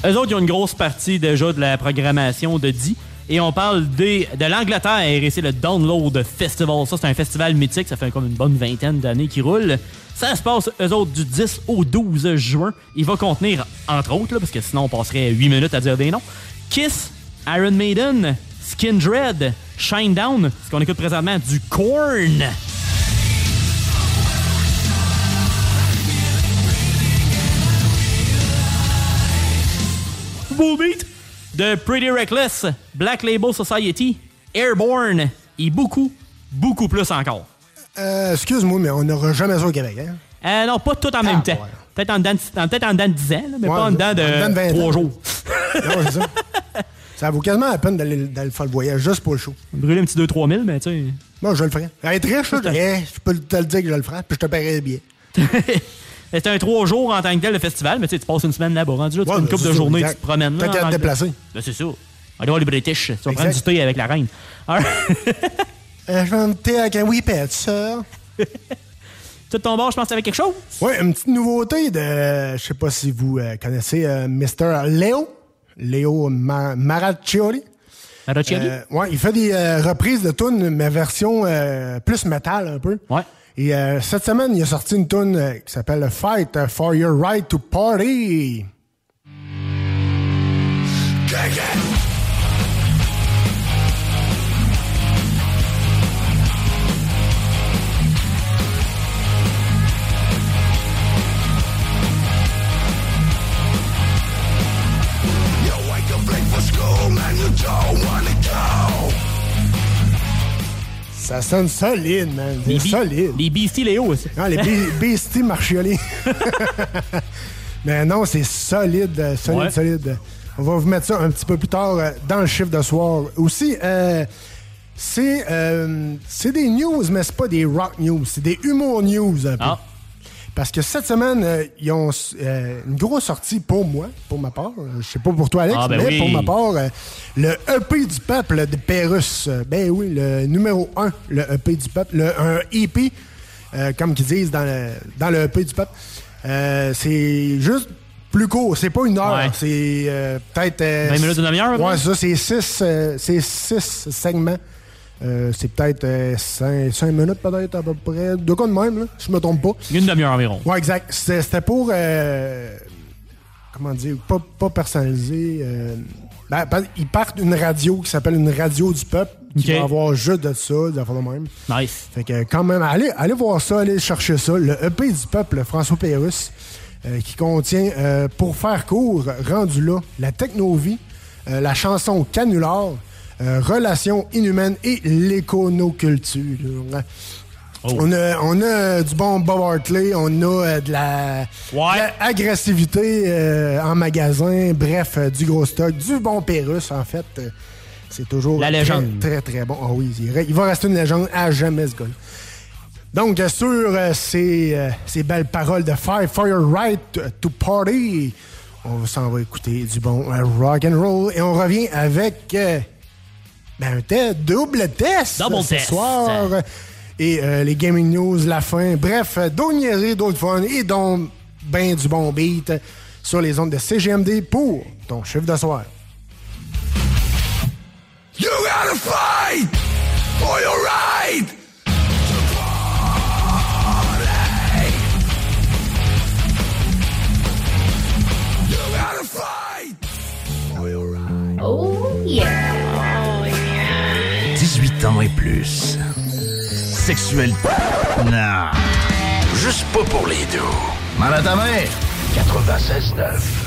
Eux autres, ils ont une grosse partie déjà de la programmation de 10. Et on parle des, de l'Angleterre et c'est le Download Festival. Ça, c'est un festival mythique. Ça fait comme une bonne vingtaine d'années qu'il roule. Ça se passe, eux autres, du 10 au 12 juin. Il va contenir, entre autres, là, parce que sinon on passerait 8 minutes à dire des noms, Kiss, Iron Maiden, Skin Dread, Shinedown, ce qu'on écoute présentement, du Korn. Beau beat de Pretty Reckless, Black Label Society, Airborne et beaucoup, beaucoup plus encore. Euh, excuse-moi, mais on n'aura jamais ça au Québec. Hein? Euh, non, pas tout en même temps. Peut-être en, dedans de- en- peut-être en dedans de 10 ans, là, mais Ouais, pas en dedans en dedans de de 20 ans. 3 jours. Non, c'est ça. [laughs] Ça vaut quasiment la peine d'aller d'aller faire le voyage juste pour le show. Brûler un petit 2-3 000, mais tu sais. Moi, je le ferais. Être riche, là, je peux te le dire que je le ferais, puis je te paierais bien. [laughs] C'est un 3 jours en tant que tel, le festival, mais tu sais, tu passes une semaine là-bas. Rendu là, tu Ouais, fais une couple de journées, tu te promènes. là, Tant qu'à te déplacer. Ben, c'est ça. Allez voir les British. Tu vas prendre du thé avec la reine. [laughs] Euh, je vais me thé avec un whippet, ça. [laughs] Tout ton bord, je pense que t'avais quelque chose? Oui, une petite nouveauté de. Je sais pas si vous euh, connaissez euh, Mr. Léo. Léo Ma- Maraccioli. Maraccioli? Euh, ouais, il fait des euh, reprises de tunes, mais version euh, plus métal un peu. Ouais. Et euh, cette semaine, il a sorti une tune euh, qui s'appelle Fight for Your Right to Party. Sonne solide, man. Les solide. Les Beastie Léo aussi. Non, les Be- [laughs] Beastie Marchioli. [laughs] Mais non, c'est solide, euh, solide, Ouais. solide. On va vous mettre ça un petit peu plus tard euh, dans le chiffre de soir. Aussi, euh, c'est euh, c'est des news, mais c'est pas des rock news. C'est des humour news. un peu. Ah. Parce que cette semaine, euh, ils ont euh, une grosse sortie pour moi, pour ma part. Euh, Je sais pas pour toi, Alex, Ah, ben mais oui. pour ma part, euh, le EP du peuple de Pérus. Euh, Ben oui, le numéro 1, le EP du peuple. Le, un EP, euh, comme qu'ils disent dans le, dans le EP du peuple. Euh, c'est juste plus court. C'est pas une heure. Ouais. C'est euh, peut-être. euh, 20 minutes, une demi-heure, à peu Ouais, c'est ça. C'est six, euh, c'est six segments. Euh, c'est peut-être 5 minutes, peut-être, à peu près. De quoi de même, là, si je me trompe pas. Une demi-heure environ. Ouais, exact. C'était pour. euh, comment dire Pas, euh, ben, ben, ils partent d'une radio qui s'appelle une radio du peuple, qui Ok. va avoir juste de ça, de même. Nice. Fait que, quand même, allez, allez voir ça, allez chercher ça. Le EP du peuple, François Pérusse, euh, qui contient, euh, pour faire court, rendu là, la technovie, euh, la chanson Canular, euh, Relations inhumaines et l'éconoculture. On, a, on a du bon Bob Hartley, on a euh, de la, de la agressivité euh, en magasin, bref, euh, du gros stock, du bon Pérusse, en fait. Euh, c'est toujours La très, légende. Très, très, bon. Ah oui, il, va rester une légende à jamais, ce gars Donc, euh, sur euh, ces, euh, ces belles paroles de Fire your right to party, on s'en va écouter du bon euh, rock and roll et on revient avec euh, ben, un test, double test Double ce test. soir. Et euh, les gaming news, la fin. Bref, euh, d'autres niaiseries, d'autres fun et donc ben du bon beat sur les ondes de CGMD pour ton chiffre de soir. Plus. Sexuel. Non. Juste pas pour les deux. Mal à ta mère. 96.9.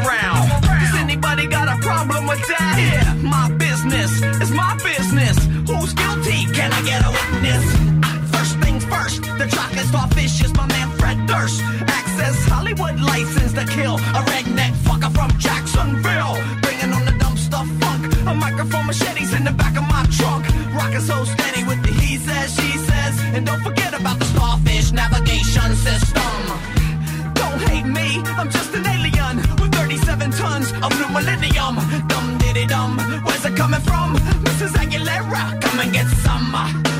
around. Does anybody got a problem with that? Yeah, my business is my business. Who's guilty? Can I get a witness? First things first, the chocolate starfish is my man Fred Durst. Access Hollywood license to kill a redneck fucker from Jacksonville. is how you let rock. Come and get some. Uh.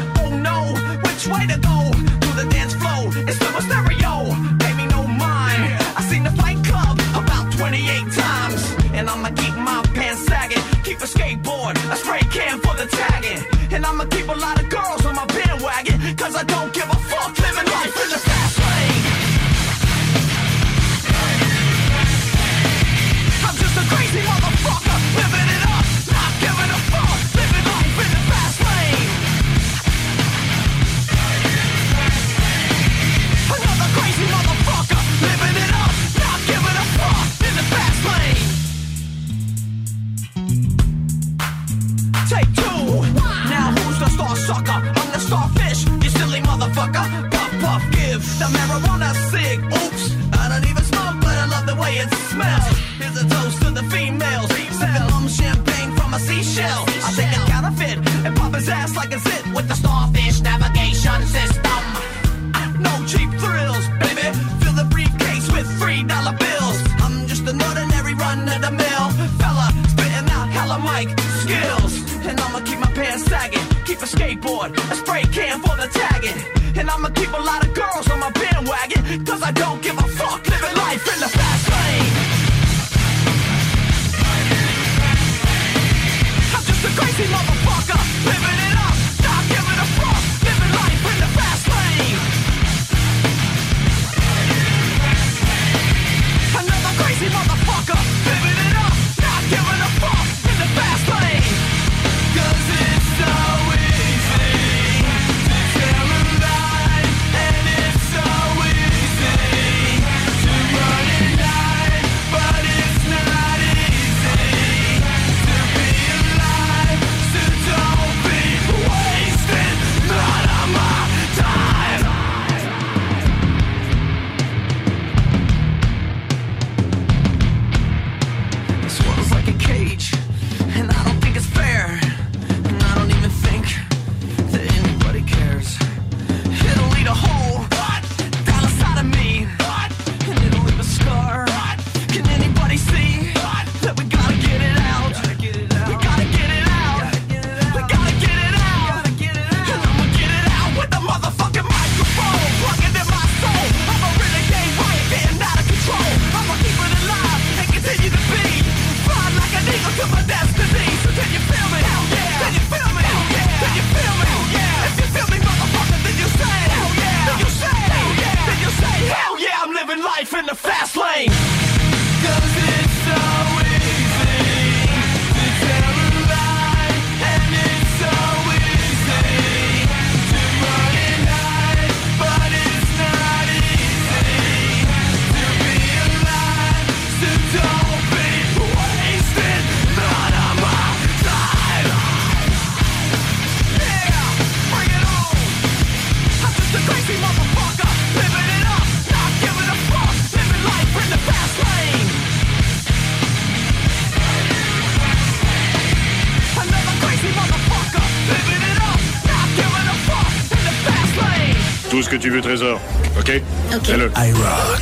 du vieux trésor. OK? OK. Fais-le. iRock.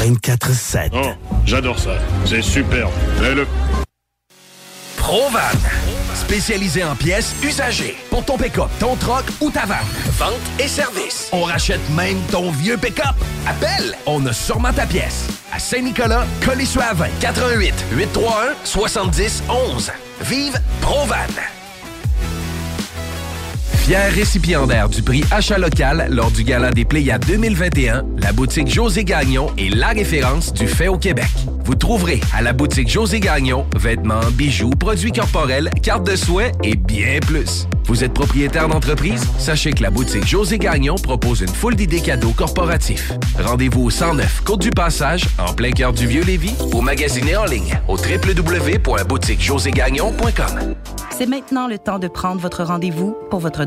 24-7. Oh, j'adore ça. C'est superbe. Fais-le. Provan. Spécialisé en pièces usagées. Pour ton pick-up, ton troc ou ta vanne. Vente et service. On rachète même ton vieux pick-up. Appelle, on a sûrement ta pièce. À Saint-Nicolas, Colissois à 20. 88 831 70 11. Vive Provan. Fier récipiendaire du prix Achat local lors du Gala des Pléiades 2021, la boutique José Gagnon est la référence du fait au Québec. Vous trouverez à la boutique José Gagnon vêtements, bijoux, produits corporels, cartes de soins et bien plus. Vous êtes propriétaire d'entreprise? Sachez que la boutique José Gagnon propose une foule d'idées cadeaux corporatifs. Rendez-vous au 109 Côte du Passage, en plein cœur du Vieux-Lévis, ou magasinez en ligne au www.boutiquejoségagnon.com. C'est maintenant le temps de prendre votre rendez-vous pour votre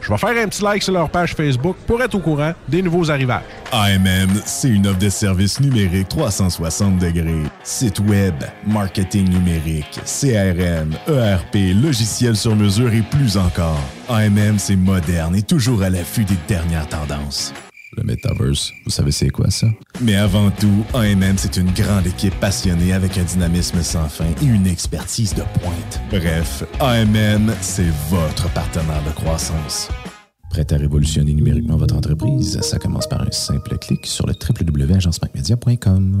Je vais faire un petit like sur leur page Facebook pour être au courant des nouveaux arrivages. AMM, c'est une offre de services numériques 360 degrés. Site web, marketing numérique, CRM, ERP, logiciel sur mesure et plus encore. AMM, c'est moderne et toujours à l'affût des dernières tendances. Le Metaverse, vous savez c'est quoi ça? Mais avant tout, AMM, c'est une grande équipe passionnée avec un dynamisme sans fin et une expertise de pointe. Bref, AMM, c'est votre partenaire de croissance. Prêt à révolutionner numériquement votre entreprise? Ça commence par un simple clic sur le www.agencemacmedia.com.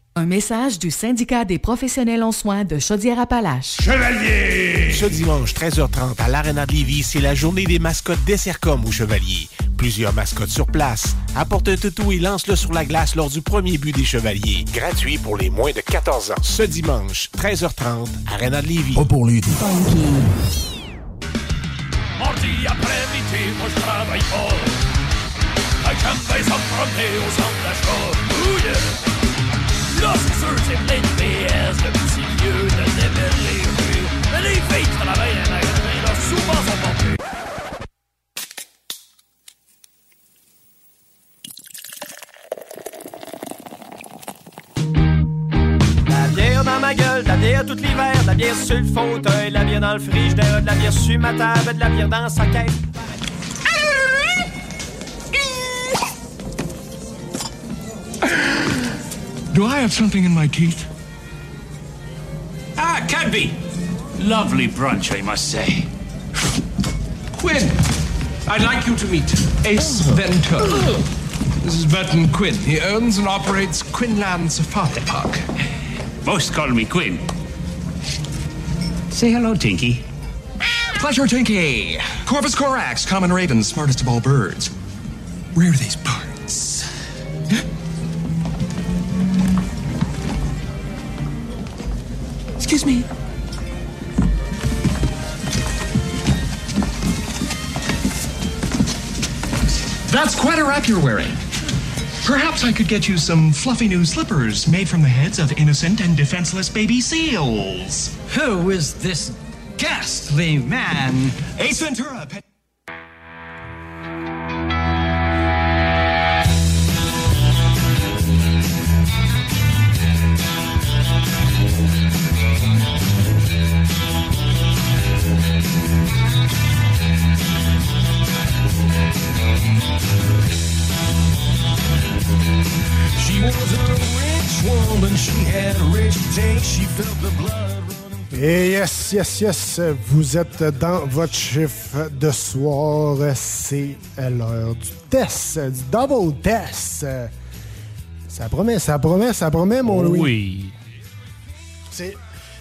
Un message du syndicat des professionnels en soins de Chaudière-Appalaches. Chevalier! Ce dimanche, 13h30, à l'Arena de Lévis, c'est la journée des mascottes des Sercom au Chevalier. Plusieurs mascottes sur place. Apporte un toutou et lance-le sur la glace lors du premier but des Chevaliers. Gratuit pour les moins de 14 ans. Ce dimanche, 13h30, Arena de Lévis. Pas pour Mardi après-midi, moi je travaille centre d'achat. Ouh yeah! Là, c'est sûr, c'est plein de PS, le petit lieu de démêler rues. Mais les filles qui travaillent en magasin, là, souvent sont. La bière dans ma gueule, de la bière tout l'hiver, de la bière sur le fauteuil, de la bière dans le frigidaire, de la bière sur ma table, de la bière dans sa caisse. Do I have something in my teeth? Ah, Cadby! Lovely brunch, I must say. Quinn, I'd like you to meet Ace Ventura. This is Burton Quinn. He owns and operates Quinland Safari Park. Most call me Quinn. Say hello, Tinky. Pleasure, Tinky. Corvus corax, common raven, smartest of all birds. Where are these birds? Excuse me. That's quite a wrap you're wearing. Perhaps I could get you some fluffy new slippers made from the heads of innocent and defenseless baby seals. Who is this ghastly man? Ace Ventura, Et yes, yes, yes, vous êtes dans votre chiffre de soir. C'est l'heure du test, du double test. Ça promet, ça promet, ça promet, mon Louis. Oui. C'est,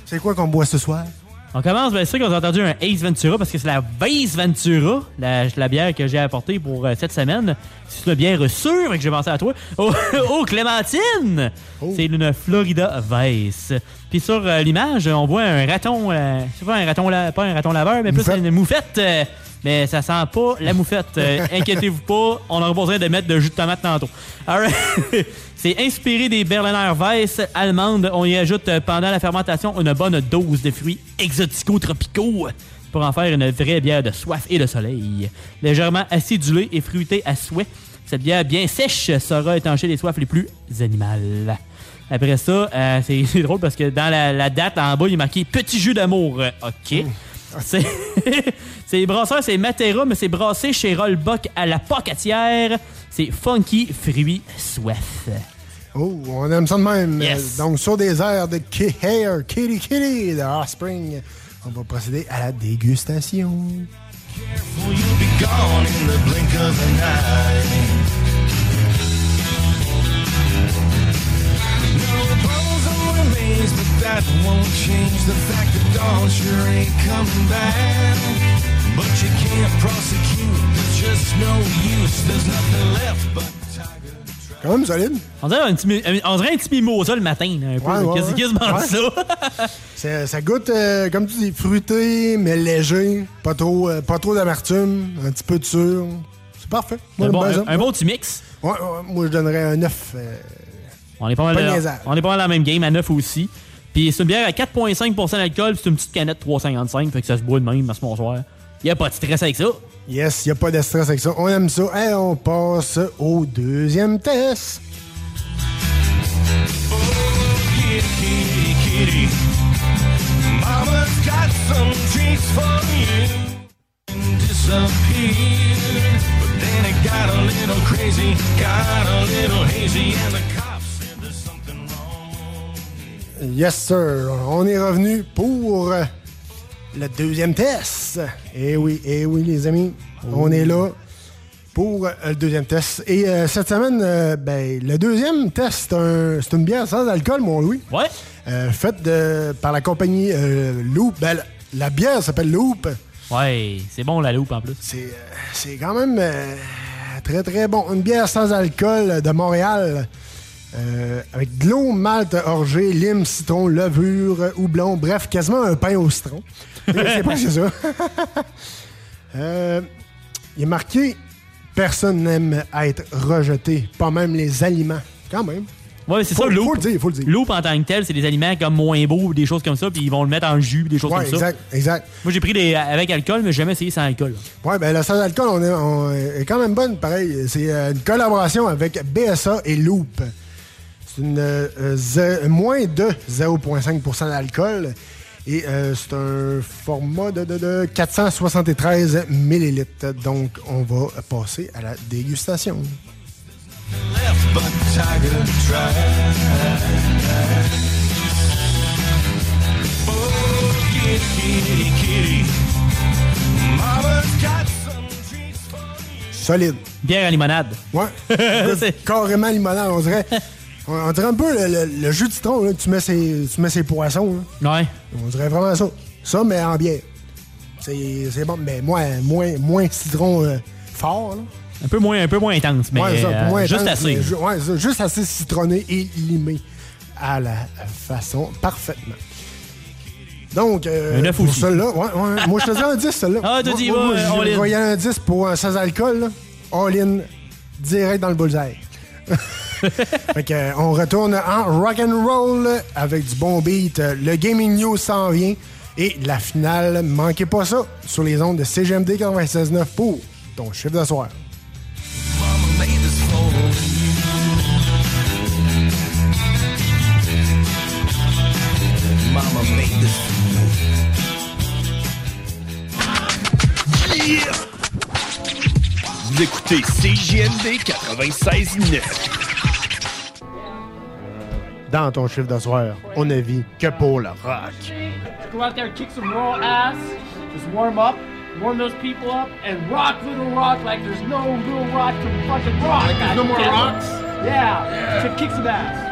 c'est quoi qu'on boit ce soir? On commence, bien sûr, qu'on a entendu un Ace Ventura parce que c'est la Vase Ventura, la, la bière que j'ai apportée pour euh, cette semaine. C'est une bière sûre, et que j'ai pensé à toi. [laughs] Oh, oh, Clémentine! C'est une Florida Vase. Puis sur euh, l'image, on voit un raton, euh, c'est pas un raton, la- pas un raton laveur, mais plus une moufette. euh, mais ça sent pas la moufette. [laughs] Inquiétez-vous pas, on aura besoin de mettre de jus de tomate tantôt. Alright. [laughs] C'est inspiré des Berliner Weiss allemandes. On y ajoute euh, pendant la fermentation une bonne dose de fruits exotico-tropicaux pour en faire une vraie bière de soif et de soleil. Légèrement acidulée et fruitée à souhait, cette bière bien sèche saura étancher les soifs les plus animales. Après ça, euh, c'est [laughs] drôle parce que dans la, la date en bas, il est marqué Petit jus d'amour. OK. C'est [laughs] c'est brasseur, c'est Matera, mais c'est brassé chez Rollbuck à la pocatière. C'est funky fruits soif. Oh, on aime ça de même. Yes. Donc, sur des airs de Ki- Hair, Kitty Kitty de Offspring, on va procéder à la dégustation. You'll be gone in the blink of an eye. Remains, but that won't change the fact that dawn sure ain't coming back. But you can't prosecute, there's just no use, there's nothing left but Quand même solide. On dirait un petit, mi- on dirait un petit mimosa le matin, là, un peu. Ouais, ouais, C'est ouais. quasiment Ouais. ça. Ça, goûte, euh, comme tu dis, fruité, mais léger. Pas trop, euh, pas trop d'amertume, un petit peu de sûr. C'est parfait. Moi, un, bon, un- ça. un bon petit mix. Ouais, ouais, moi, je donnerais un 9. On est pas mal, Pas dans- niaisable. on est pas mal dans la même game, à 9 aussi. Puis c'est une bière à 4,5% d'alcool, puis c'est une petite canette 3,55, fait que ça se boit de même à ce bonsoir. Y a pas de stress avec ça. Yes, y a pas de stress avec ça. On aime ça. Et on passe au deuxième test. kitty, kitty, kitty. Mama's got some treats for you. Disappeared. But then it got a little crazy, got a little hazy, and the Yes, sir. On est revenu pour le deuxième test. Eh oui, eh oui, les amis. On est là pour euh, le deuxième test. Et euh, cette semaine, euh, ben, le deuxième test, c'est un- c'est une bière sans alcool, mon Louis. Ouais. Euh, faite de- par la compagnie Loop. Ben, la, la bière s'appelle Loop. Ouais, c'est bon la loupe en plus. C'est quand même très très bon. Une bière sans alcool de Montréal. Euh, avec de l'eau, malt, orgée, lime, citron, levure, houblon, bref, quasiment un pain au citron. [laughs] C'est presque ça. [laughs] Euh, il est marqué Personne n'aime être rejeté, pas même les aliments. Quand même. Ouais, c'est ça, loupe. faut le dire, faut le dire. Loupe en tant que tel, c'est des aliments comme moins beaux, des choses comme ça, puis ils vont le mettre en jus, des choses Ouais, comme ça. exact, exact. Moi, j'ai pris des avec alcool, mais j'ai jamais essayé sans alcool. Ouais, ben la sans alcool, on est, on est quand même bonne, pareil. C'est euh, une collaboration avec BSA et Loop. C'est une euh, moins de 0,5% d'alcool. Et euh, c'est un format de, de- de 473 millilitres. Donc, on va passer à la dégustation. Solide. Bière à limonade. Ouais. [laughs] Carrément limonade, on dirait. On, dirait un peu le, le- le jus de citron, là, tu mets ses, tu mets ses poissons. là. Ouais. On dirait vraiment ça. Ça, mais en bière. C'est c'est bon, mais moins, moins, moins citron euh, fort. Là. Un peu moins, un peu moins intense, mais Ouais, ça, euh, moins juste intense, assez. mais ouais, ça, juste assez citronné et limé à la façon parfaitement. Donc, euh, Un pour celle-là, ouais, ouais, moi, je te dis un 10, celle-là. [laughs] Ah, t'as Moi- dit, moi, moi, je voyais un 10 pour un sans alcool, all-in, direct dans le bullseye. [laughs] [laughs] euh, on retourne en rock and roll avec du bon beat. Le Gaming News s'en vient. Et la finale, manquez pas ça, sur les ondes de CGMD 96.9 pour ton chiffre de soir. Vous écoutez CJMD 96.9. Dans ton chiffre de soir, on ne vit que pour le rock. Go out there, kick some raw ass, just warm up, warm those people up, and rock little rock like there's no real rock to fucking rock. Like there's no more rocks? Yeah, to kick some ass.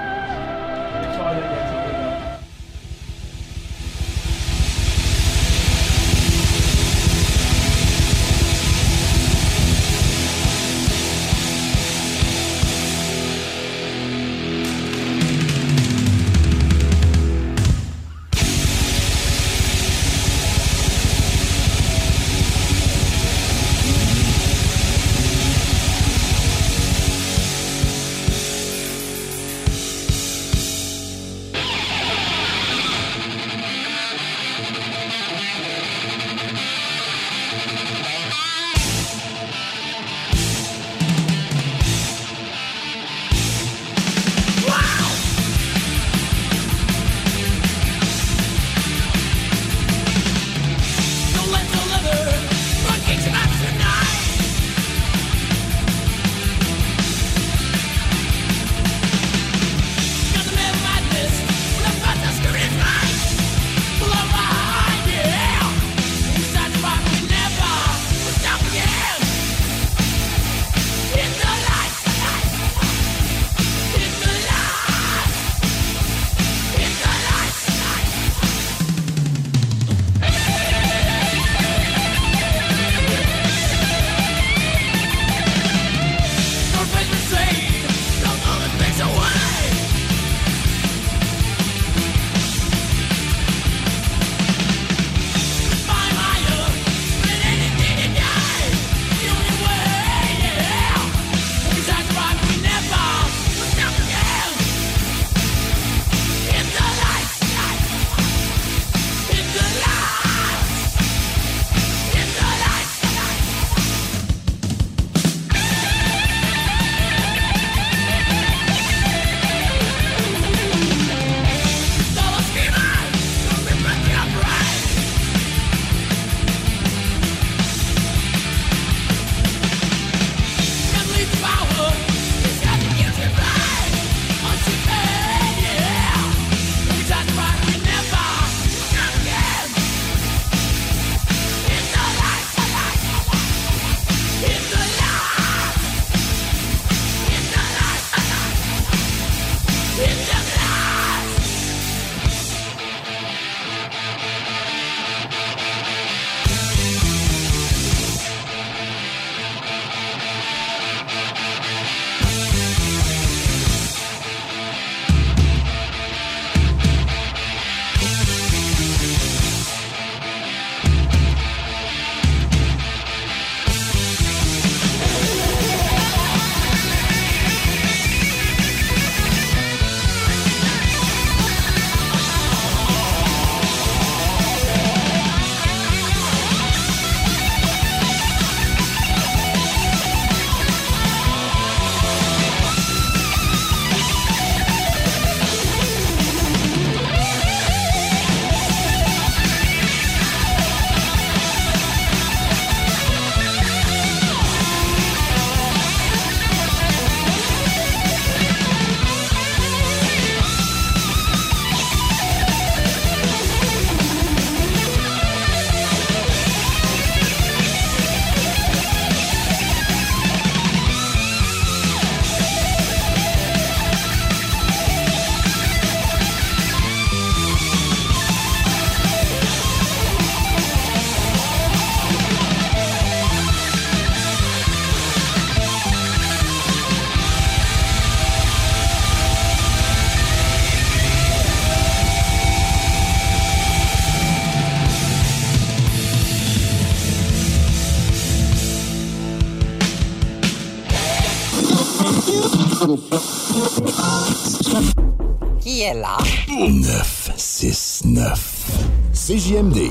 Est là? 969. CJMD.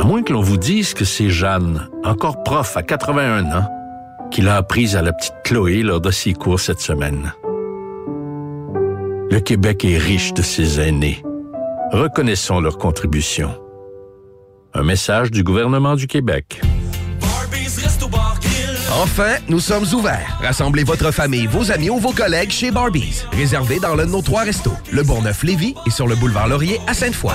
À moins que l'on vous dise que c'est Jeanne, encore prof à 81 ans, qui l'a apprise à la petite Chloé lors de ses cours cette semaine. Le Québec est riche de ses aînés. Reconnaissons leur contribution. Un message du gouvernement du Québec. Enfin, nous sommes ouverts. Rassemblez votre famille, vos amis ou vos collègues chez Barbies. Réservé dans l'un de nos trois restos, le Bourgneuf-Lévis et sur le boulevard Laurier à Sainte-Foy.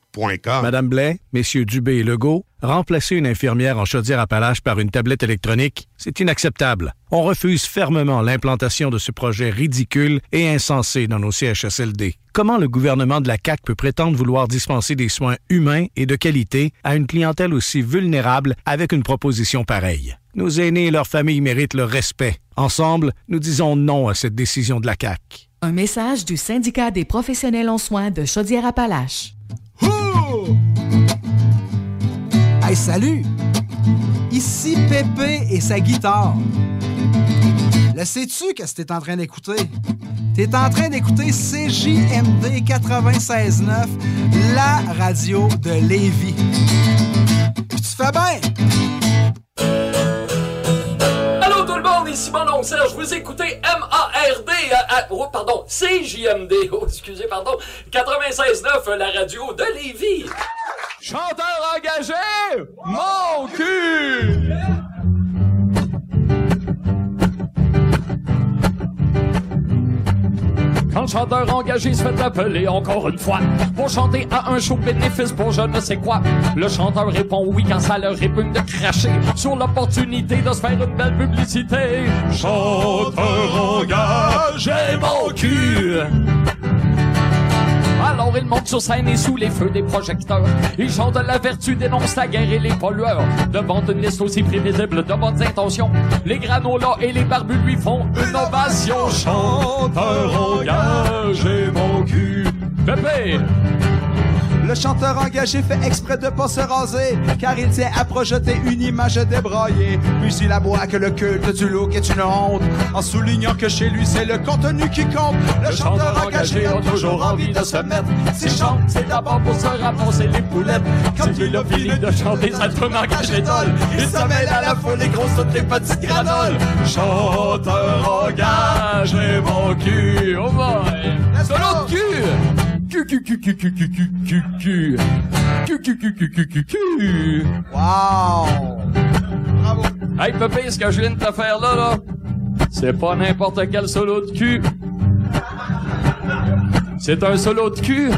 Madame Blais, messieurs Dubé et Legault, remplacer une infirmière en chaudière-appalaches par une tablette électronique, c'est inacceptable. On refuse fermement l'implantation de ce projet ridicule et insensé dans nos CHSLD. Comment le gouvernement de la CAQ peut prétendre vouloir dispenser des soins humains et de qualité à une clientèle aussi vulnérable avec une proposition pareille? Nos aînés et leurs familles méritent le respect. Ensemble, nous disons non à cette décision de la CAQ. Un message du syndicat des professionnels en soins de Chaudière-Appalaches. Hey, salut! Ici Pépé et sa guitare. Le sais-tu qu'est-ce que t'es en train d'écouter? T'es en train d'écouter CJMD 96.9, la radio de Lévis. Puis tu fais bien! Oncle Serge, vous écoutez MARD, euh, euh, oh, pardon, CJMD, [laughs] oh, excusez, pardon, 96.9, la radio de Lévis. Chanteur engagé, mon cul! Quand le chanteur engagé se fait appeler encore une fois pour chanter à un show bénéfice pour je ne sais quoi, le chanteur répond oui quand ça leur répugne de cracher sur l'opportunité de se faire une belle publicité. Chanteur engagé, mon cul! Alors il monte sur scène et sous les feux des projecteurs. Il chante la vertu, dénonce la guerre et les pollueurs. Devant une liste aussi prévisible de bonnes intentions, les granolas et les barbus lui font une ovation. Chanteur engagé, mon cul. Le chanteur engagé fait exprès de pas se raser, car il tient à projeter une image débraillée. Puis il aboie que le culte du look est une honte, en soulignant que chez lui c'est le contenu qui compte. Le, chanteur engagé a toujours envie de se mettre. S'il chante, c'est d'abord pour se ramasser les poulettes. Quand il a fini de chanter, ça tourne engage l'étole. Il se mêle à la foule, les grosses toutes les petites granoles. Chanteur engagé, mon cul. Oh boy! Solo de cul! Wow! Bravo! Hey, Pépé, ce que je viens de faire là, là, c'est pas n'importe quel solo de cul. C'est un solo de cul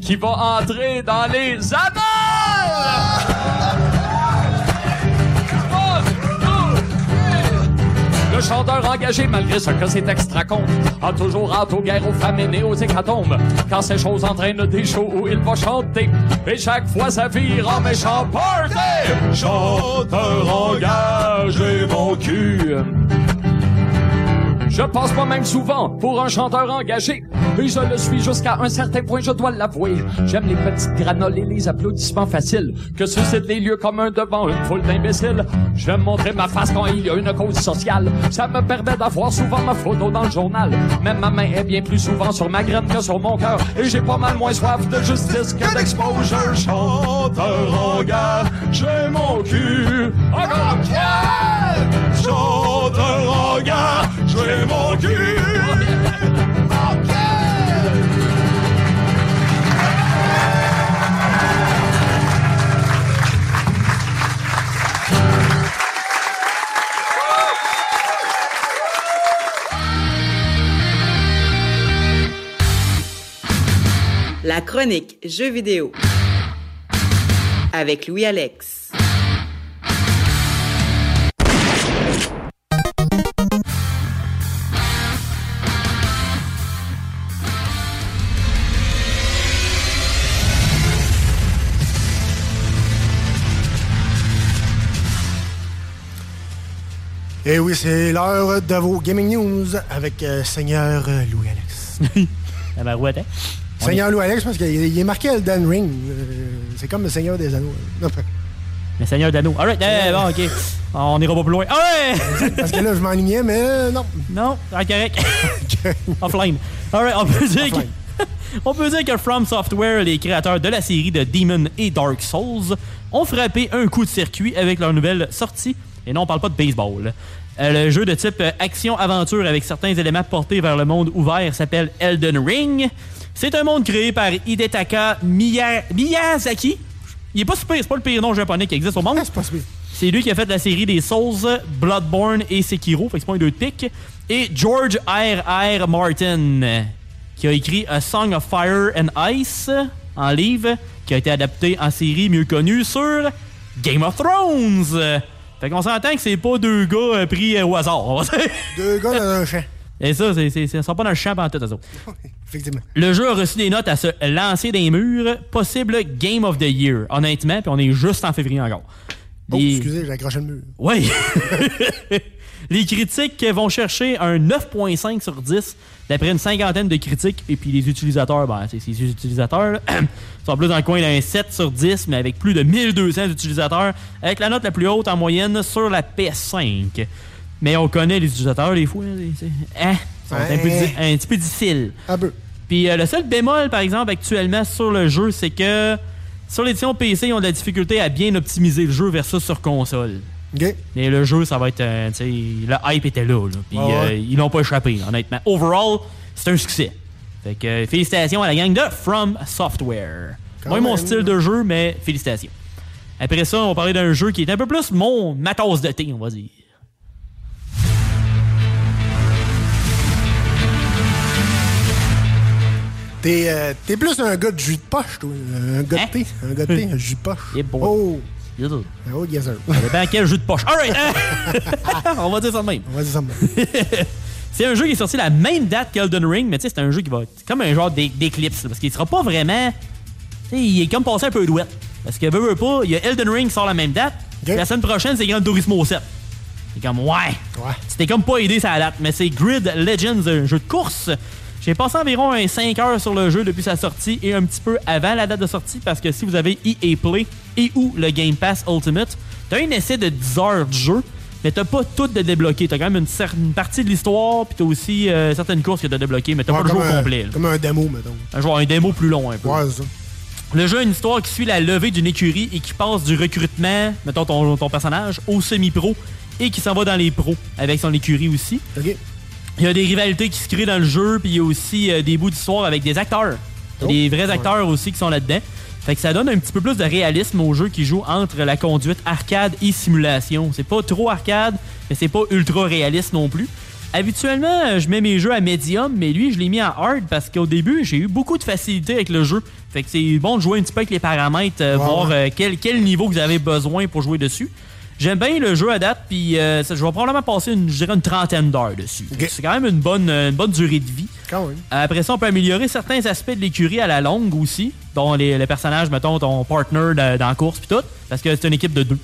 qui va entrer dans les annales! Le chanteur engagé, malgré ce que ses textes racontent, a toujours hâte aux guerres, aux famines et aux hécatombes. Quand ces choses entraînent des shows où il va chanter, et chaque fois ça vire en méchant party! Chanteur engagé, mon cul! Je passe pas même souvent pour un chanteur engagé. Et je le suis jusqu'à un certain point, je dois l'avouer. J'aime les petites granoles et les applaudissements faciles que suscitent les lieux communs devant une foule d'imbéciles. J'aime montrer ma face quand il y a une cause sociale. Ça me permet d'avoir souvent ma photo dans le journal. Même ma main est bien plus souvent sur ma graine que sur mon cœur. Et j'ai pas mal moins soif de justice que d'exposure. Chanteur engagé, mon cul. Encore! Chanteur engagé, La chronique Jeux vidéo avec Louis Alex. Et oui, c'est l'heure de vos Gaming News avec euh, Seigneur Louis-Alex. [laughs] La marouette, hein? Seigneur Louis-Alex, parce qu'il il est marqué Elden Ring. Euh, c'est comme le Seigneur des Anneaux. Le Seigneur d'Anneau. Alright, eh, bon, ok. On ira pas plus loin. Ah ouais! [laughs] Parce que là, je m'enlignais, mais euh, non. Non, ah, correct. [laughs] Offline. Alright, on peut dire que... On peut dire que From Software, les créateurs de la série de Demon et Dark Souls, ont frappé un coup de circuit avec leur nouvelle sortie. Et non, on parle pas de baseball. Euh, le jeu de type euh, action-aventure avec certains éléments portés vers le monde ouvert s'appelle Elden Ring. C'est un monde créé par Hidetaka Miya- Miyazaki. Il est pas super, c'est pas le pire nom japonais qui existe au monde. C'est lui qui a fait la série des Souls, Bloodborne et Sekiro, fait que c'est pas un deux de pique. Et George R. R. Martin, qui a écrit A Song of Fire and Ice en livre, qui a été adapté en série mieux connue sur Game of Thrones. Fait qu'on s'entend que c'est pas deux gars euh, pris euh, au hasard. on va dire. Deux gars dans un champ. [laughs] Et ça, c'est, c'est, sont pas dans le champ en tout, autres. Effectivement. Le jeu a reçu des notes à se lancer des murs, possible Game of the Year, honnêtement, puis on est juste en février encore. Oh, excusez, j'ai accroché le mur. oui. [laughs] les critiques vont chercher un 9.5 sur 10 d'après une cinquantaine de critiques. Et puis les utilisateurs, ben, c'est ces utilisateurs là, [clears throat] sont plus dans le coin d'un 7 sur 10, mais avec plus de 1200 utilisateurs, avec la note la plus haute en moyenne sur la PS5. Mais on connaît les utilisateurs, des fois. hein, hein, sont un, peu, di- un petit peu difficiles. Un peu. Puis euh, le seul bémol, par exemple, actuellement sur le jeu, c'est que sur l'édition PC, ils ont de la difficulté à bien optimiser le jeu versus sur console. Mais le jeu, ça va être. euh, tu sais, le hype était là. là. Puis ouais. euh, ils l'ont pas échappé, honnêtement. Overall, c'est un succès. Fait que euh, félicitations à la gang de From Software. Quand Moins mon style de jeu, mais félicitations. Après ça, on va parler d'un jeu qui est un peu plus mon ma tasse de thé, on va dire. T'es euh, t'es plus un gars de jus de poche, toi. Un gars de thé. Un gars de thé, un jus de poche. Oh! Ça dépend quel jeu de poche. Alright! [laughs] on va dire ça de même. On va dire ça de même. [laughs] c'est un jeu qui est sorti la même date qu'Elden Ring, mais tu sais, c'est un jeu qui va. C'est comme un genre d'é- d'éclipse, parce qu'il sera pas vraiment. Tu sais, il est comme passé un peu douette. Parce que, veut, veut pas, il y a Elden Ring qui sort la même date. La semaine prochaine, c'est Gran Turismo 7. C'est comme, ouais. C'était comme pas aidé sa date, mais c'est Grid Legends, un jeu de course. J'ai passé environ un 5 heures sur le jeu depuis sa sortie et un petit peu avant la date de sortie parce que si vous avez EA Play et ou le Game Pass Ultimate, t'as un essai de 10 heures de jeu, mais t'as pas tout de débloqué. T'as quand même une, certaine partie de l'histoire, puis t'as aussi euh, certaines courses que t'as débloquées, mais t'as pas le jeu un- complet. là. Comme un démo, mettons. Un, genre un démo plus long un peu. Ouais, ça. Le jeu a une histoire qui suit la levée d'une écurie et qui passe du recrutement, mettons ton, ton personnage, au semi-pro et qui s'en va dans les pros avec son écurie aussi. Il y a des rivalités qui se créent dans le jeu, puis il y a aussi euh, des bouts d'histoire avec des acteurs. Il y a des vrais acteurs aussi qui sont là-dedans. Fait que ça donne un petit peu plus de réalisme au jeu qui joue entre la conduite arcade et simulation. C'est pas trop arcade, mais c'est pas ultra réaliste non plus. Habituellement, euh, je mets mes jeux à médium, mais lui, je l'ai mis en hard parce qu'au début, j'ai eu beaucoup de facilité avec le jeu. Fait que c'est bon de jouer un petit peu avec les paramètres, euh, voir euh, quel niveau vous avez besoin pour jouer dessus. J'aime bien le jeu à date, puis euh, ça- je vais probablement passer une, je dirais une trentaine d'heures dessus. C'est quand même une bonne, euh, une bonne durée de vie. Quand même. Après ça, on peut améliorer certains aspects de l'écurie à la longue aussi, dont les, les personnages, mettons, ton partner de- dans la course puis tout, parce que c'est une équipe de deux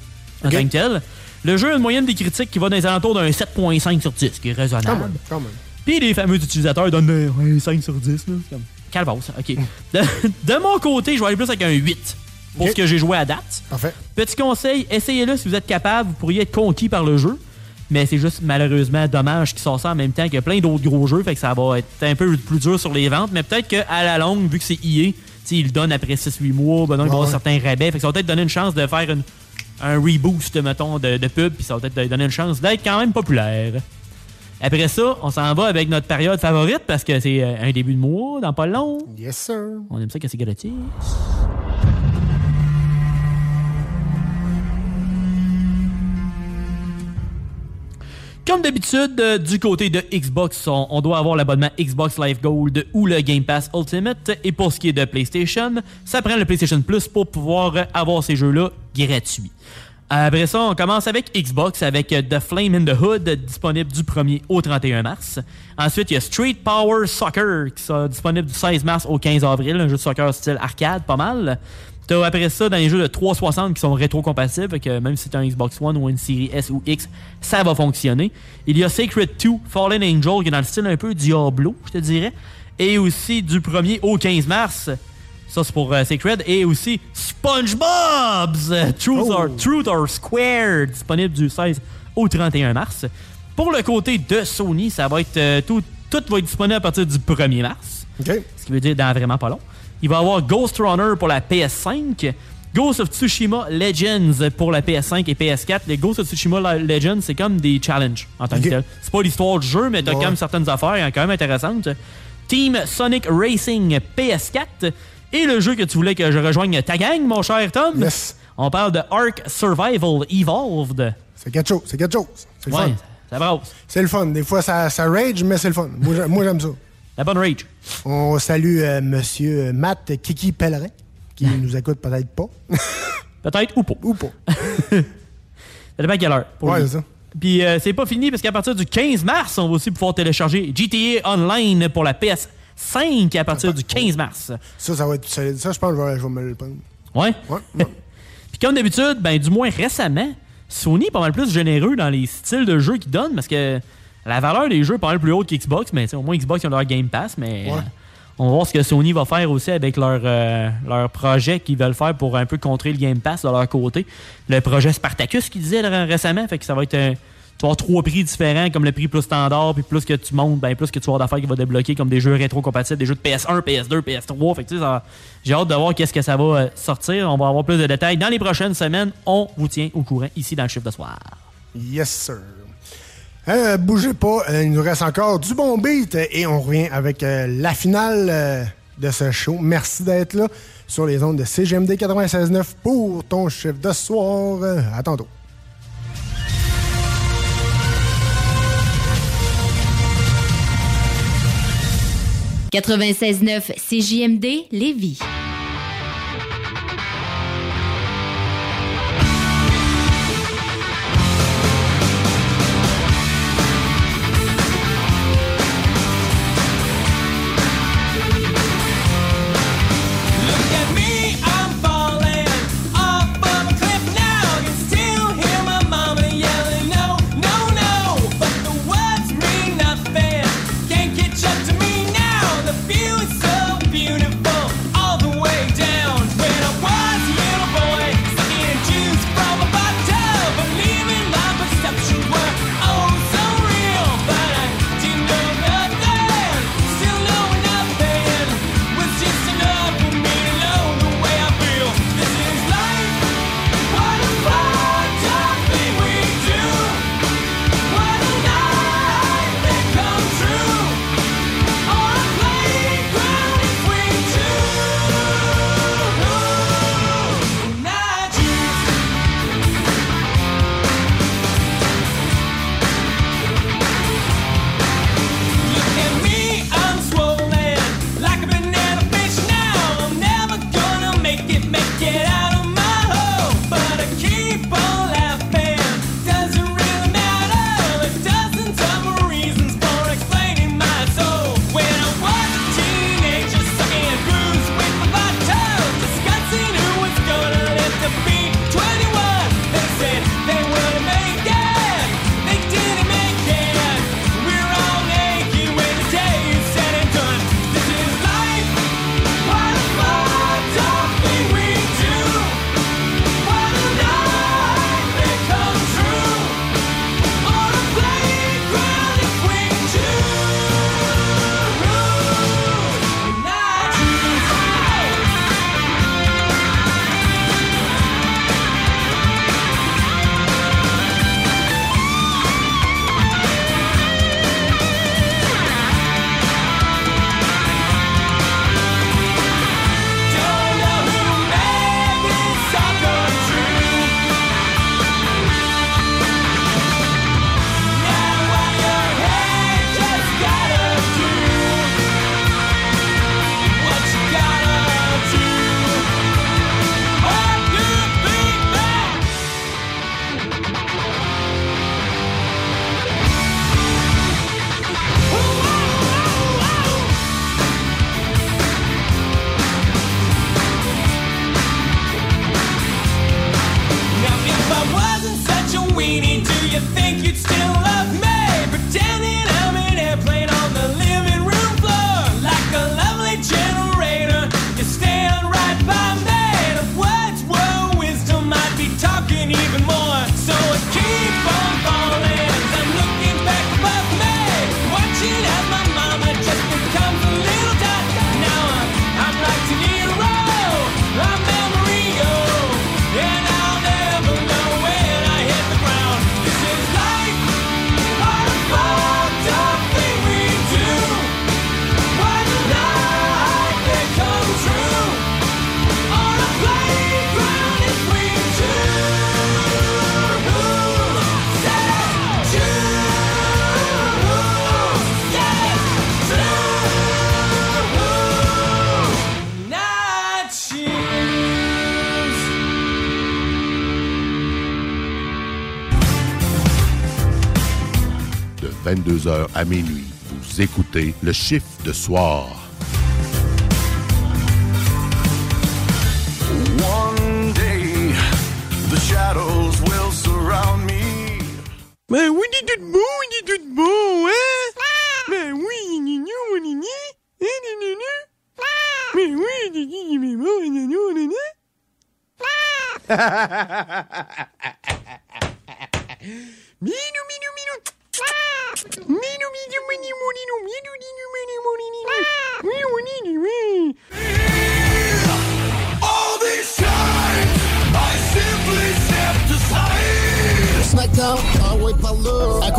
en tant que tel. Le jeu a une moyenne des critiques qui va dans les alentours d'un 7.5 sur 10, ce qui est Quand raisonnable. même, quand même. Puis les fameux utilisateurs donnent ouais, 5 sur 10. Là. Calvasse, OK. De, de mon côté, je vais aller plus avec un 8 pour ce que j'ai joué à date. Parfait. Petit conseil, essayez-le si vous êtes capable, vous pourriez être conquis par le jeu. Mais c'est juste malheureusement dommage qu'il sort ça en même temps que plein d'autres gros jeux. Fait que ça va être un peu plus dur sur les ventes. Mais peut-être qu'à la longue, vu que c'est sais, ils le donnent après 6-8 mois, ben non, il va y avoir certains rabais. Fait que ça va peut-être donner une chance de faire une- un reboost, mettons, de, de pub. Puis ça va peut-être donner une chance d'être quand même populaire. Après ça, on s'en va avec notre période favorite parce que c'est euh, un début de mois, dans pas long. Yes, sir. On aime ça que c'est gratis. Comme d'habitude, euh, du côté de Xbox, on, doit avoir l'abonnement Xbox Live Gold ou le Game Pass Ultimate. Et pour ce qui est de PlayStation, ça prend le PlayStation Plus pour pouvoir avoir ces jeux-là gratuits. Après ça, on commence avec Xbox avec euh, The Flame in the Hood, disponible du 1er au 31 mars. Ensuite, il y a Street Power Soccer, qui sera disponible du 16 mars au 15 avril, un jeu de soccer style arcade, pas mal. T'as après ça dans les jeux de 360 qui sont rétro-compatibles, fait que même si c'est un Xbox One ou une série S ou X, ça va fonctionner. Il y a Sacred 2, Fallen Angel, qui est dans le style un peu Diablo, je te dirais. Et aussi du 1er au 15 mars, Ça, c'est pour euh, Sacred. Et aussi SpongeBob's Truth, or, Truth or Squared, disponible du 16 au 31 mars. Pour le côté de Sony, ça va être euh, tout, tout va être disponible à partir du 1er mars. Ce qui veut dire dans vraiment pas long. Il va y avoir Ghost Runner pour la PS5, Ghost of Tsushima Legends pour la PS5 et PS4. Les Ghost of Tsushima Legends, c'est comme des challenges en tant que tel. C'est pas l'histoire du jeu, mais t'as Ouais. quand même certaines affaires hein, quand même intéressantes. Team Sonic Racing PS4 et le jeu que tu voulais que je rejoigne ta gang, mon cher Tom. On parle de Ark Survival Evolved. C'est quelque chose, c'est quelque chose. C'est le Ouais, fun. ça brasse. C'est le fun. Des fois, ça, ça rage, mais c'est le fun. Moi, j'aime ça. La bonne rage. On salue euh, Monsieur Matt Kiki Pellerin, qui [laughs] nous écoute peut-être pas. [laughs] Peut-être ou pas. Ou pas. [laughs] Ça dépend à quelle heure. pour Ouais, lui. c'est ça. Puis euh, c'est pas fini parce qu'à partir du 15 mars, on va aussi pouvoir télécharger GTA Online pour la PS5 à partir du 15 mars. Ça, ça va être solide. Ça, je pense que je vais, je vais me le prendre. Ouais? Puis comme d'habitude, ben du moins récemment, Sony est pas mal plus généreux dans les styles de jeux qu'ils donnent parce que la valeur des jeux est pas mal plus haute qu'Xbox, mais au moins Xbox ils ont leur Game Pass, mais Ouais. euh, on va voir ce que Sony va faire aussi avec leur, euh, leur projet qu'ils veulent faire pour un peu contrer le Game Pass de leur côté. Le projet Spartacus qu'ils disaient là, récemment, fait que ça va être un- tu vas avoir trois prix différents, comme le prix plus standard, puis plus que tu montes, ben plus que tu vas avoir d'affaires qui va débloquer, comme des jeux rétro-compatibles, des jeux de PS1, PS2, PS3. Fait que, tu sais, ça- j'ai hâte de voir qu'est-ce que ça va euh, sortir. On va avoir plus de détails dans les prochaines semaines. On vous tient au courant ici dans le chiffre de soir. Yes, sir. Euh, bougez pas, euh, il nous reste encore du bon beat et on revient avec euh, la finale de ce show. Merci d'être là sur les ondes de CGMD 96.9 pour ton chiffre de soir. À tantôt. 96.9 CJMD Lévis. 22h à minuit. Vous écoutez le chiffre de soir. One day, the shadows will surround me. Oui, tout il hein? Oui, oui. Minou, minou, minou.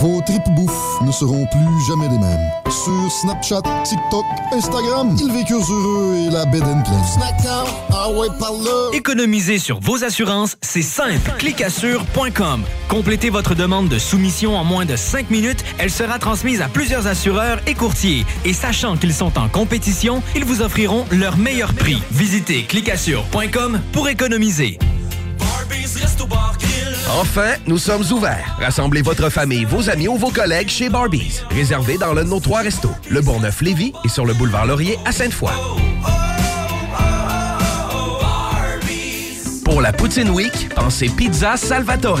Vos tripes bouffe ne seront plus jamais les mêmes. Sur Snapchat, TikTok, Instagram, ils vécurent heureux et la bed and ah ouais. Économiser sur vos assurances, c'est simple. Clicassure.com. Complétez votre demande de soumission en moins de 5 minutes. Elle sera transmise à plusieurs assureurs et courtiers. Et sachant qu'ils sont en compétition, ils vous offriront leur meilleur prix. Visitez clicassure.com pour économiser. Enfin, nous sommes ouverts. Rassemblez votre famille, vos amis ou vos collègues chez Barbies. Réservé dans l'un de nos trois restos, le Bourgneuf-Lévis et sur le boulevard Laurier à Sainte-Foy. Pour la Poutine Week, pensez Pizza Salvatore.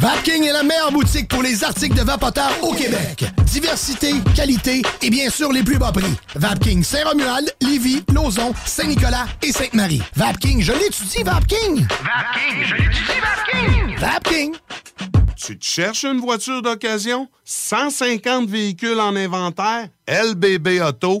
Vapking est la meilleure boutique pour les articles de vapoteurs au Québec. Diversité, qualité et bien sûr les plus bas prix. Vapking Saint-Romuald, Lévis, Lauson, Saint-Nicolas et Sainte-Marie. Vapking, je l'étudie, Vapking! Vapking, je l'étudie, Vapking. Vapking! Tu te cherches une voiture d'occasion? 150 véhicules en inventaire? lbbauto.com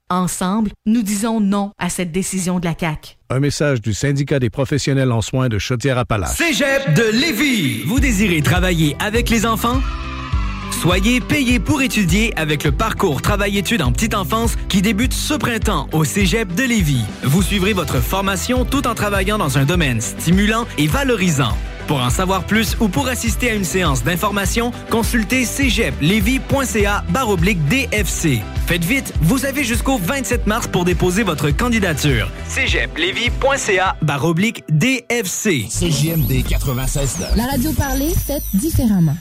Ensemble, nous disons non à cette décision de la CAQ. Un message du syndicat des professionnels en soins de Chaudière-Appalaches. Cégep de Lévis. Vous désirez travailler avec les enfants? Soyez payé pour étudier avec le parcours Travail-études en petite enfance qui débute ce printemps au Cégep de Lévis. Vous suivrez votre formation tout en travaillant dans un domaine stimulant et valorisant. Pour en savoir plus ou pour assister à une séance d'information, consultez cégeplevy.ca baroblique DFC. Faites vite, vous avez jusqu'au 27 mars pour déposer votre candidature. cégeplevy.ca baroblique DFC. CJMD 96 La radio parlée, faite différemment.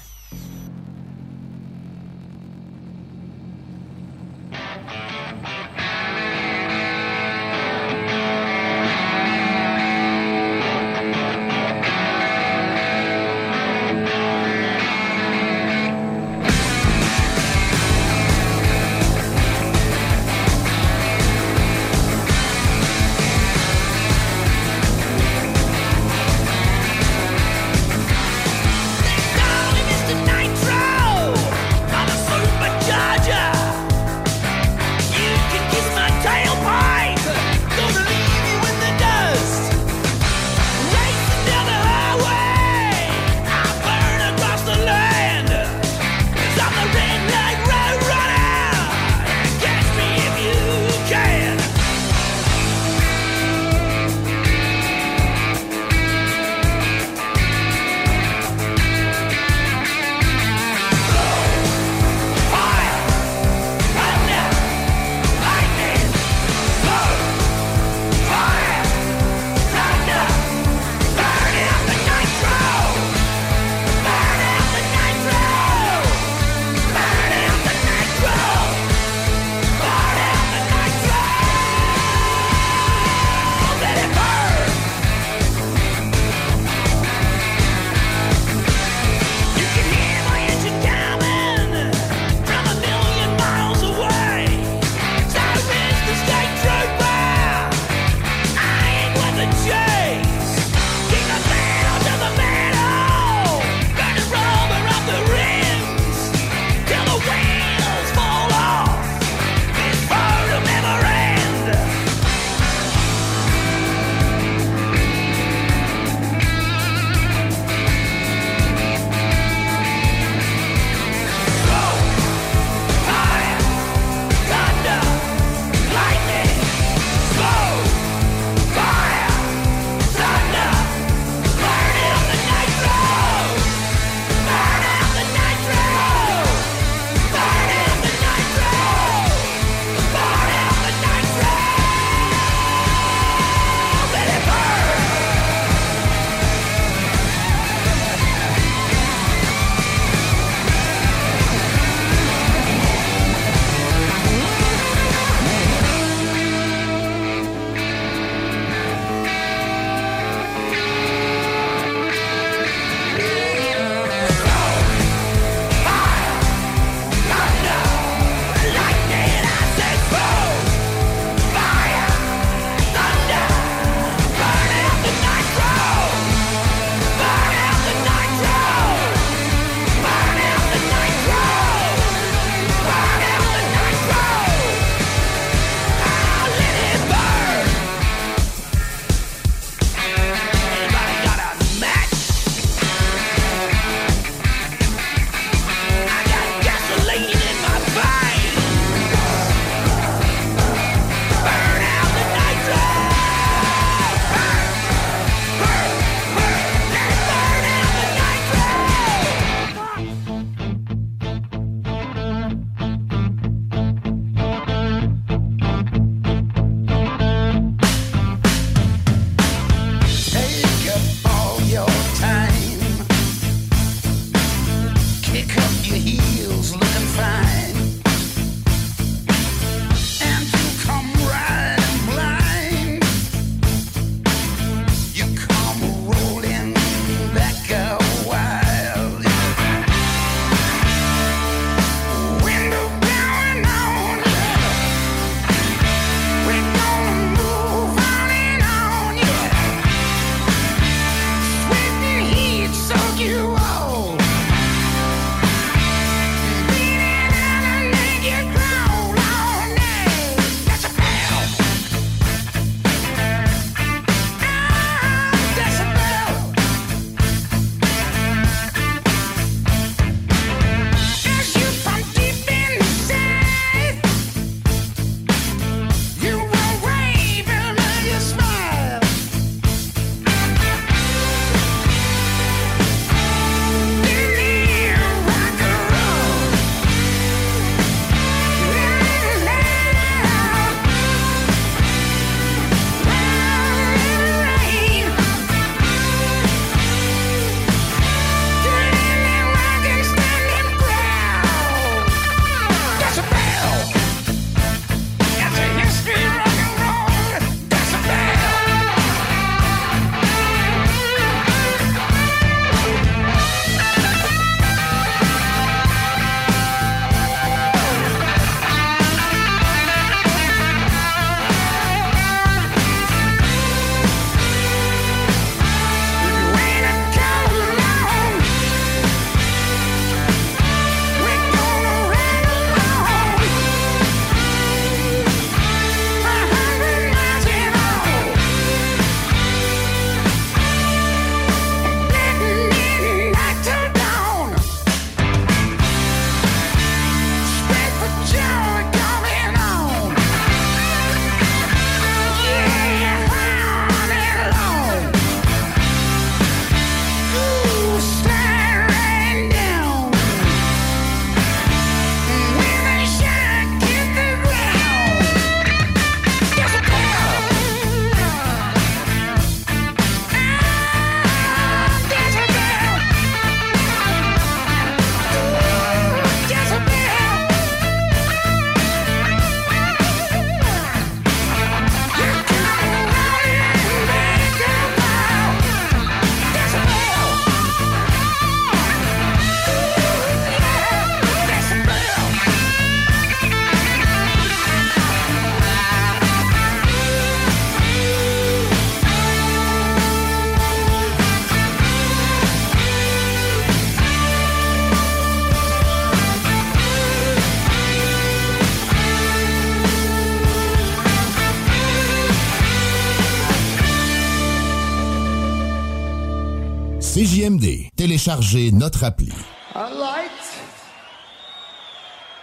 Notre appli. A light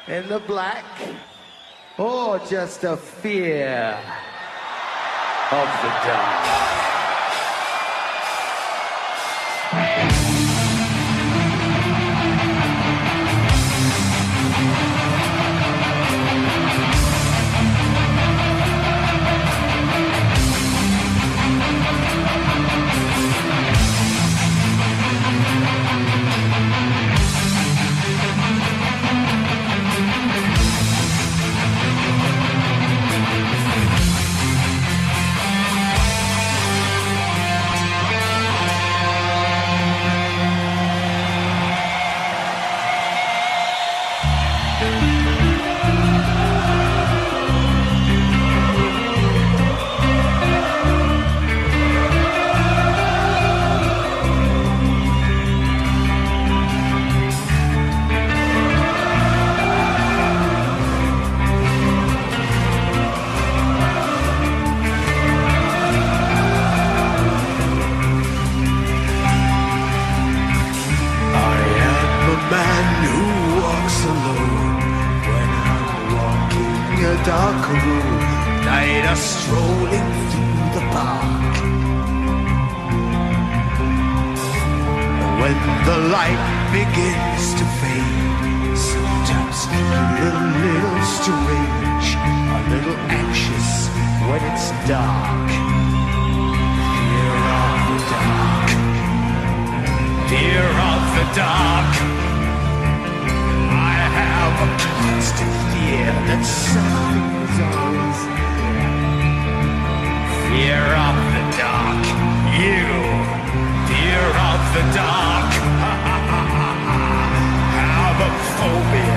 in the black, or just a fear of the dark? Strolling through the park. When the light begins to fade, sometimes a little, strange, a little anxious when it's dark. Fear of the dark. Fear of the dark. I have a constant fear that something's Fear of the dark. You. Fear of the dark. [laughs] have a phobia.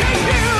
can you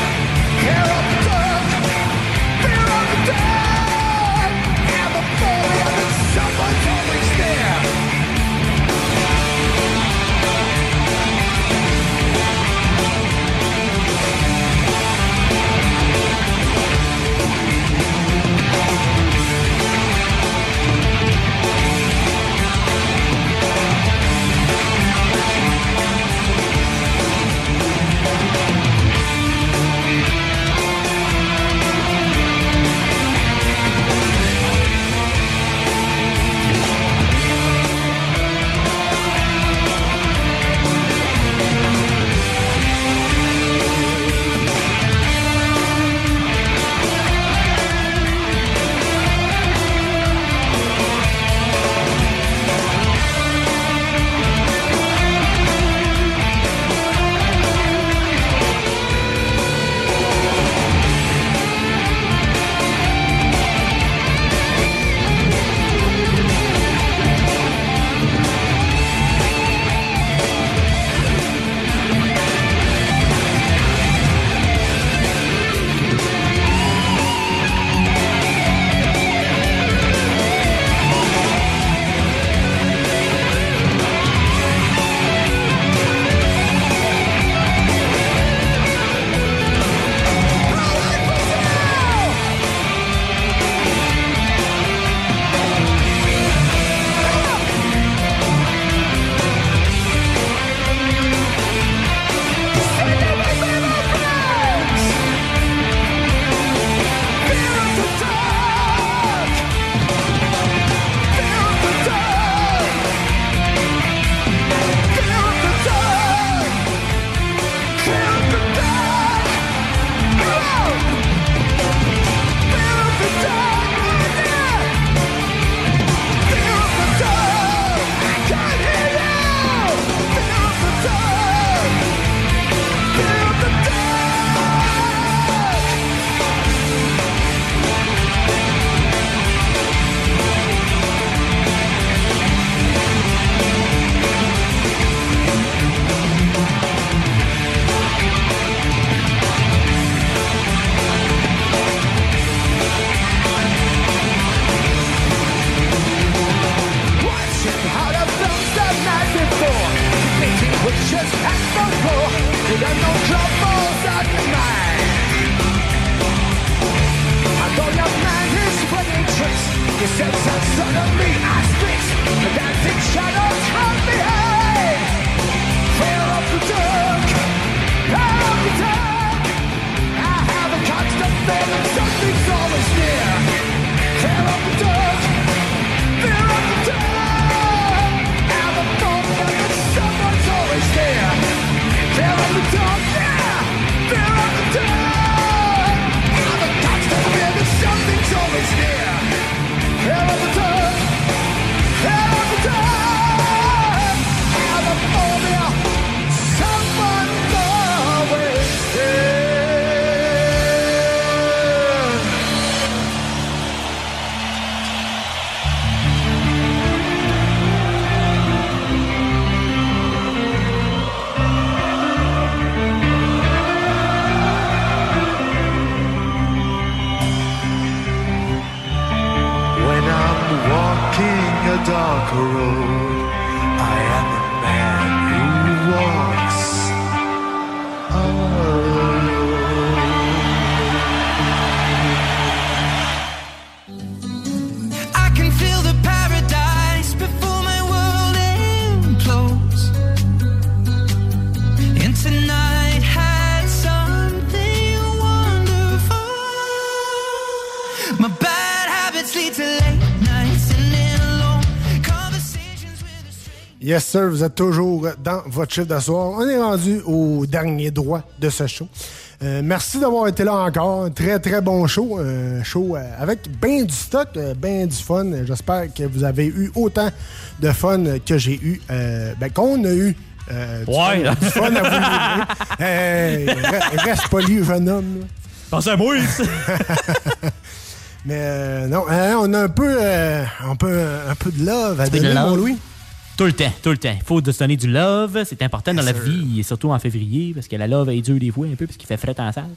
Yes, sir, vous êtes toujours dans votre chiffre de soir. On est rendu au dernier droit de ce show. Euh, merci d'avoir été là encore. Un très, très bon show. Un show euh, avec bien du stock, euh, bien du fun. J'espère que vous avez eu autant de fun que j'ai eu, euh, ben, qu'on a eu. euh, du Ouais. fun- du fun à vous. Hey, re- reste poli, jeune homme. Pense à moi, [laughs] Mais euh, non, hein, on a un peu, euh, un peu, un peu de love à donner, love. mon Louis. Tout le temps, tout le temps. Il faut se donner du love. C'est important dans la sûr. vie, et surtout en février, parce que la love est dure des fois un peu, parce qu'il fait fret en salle.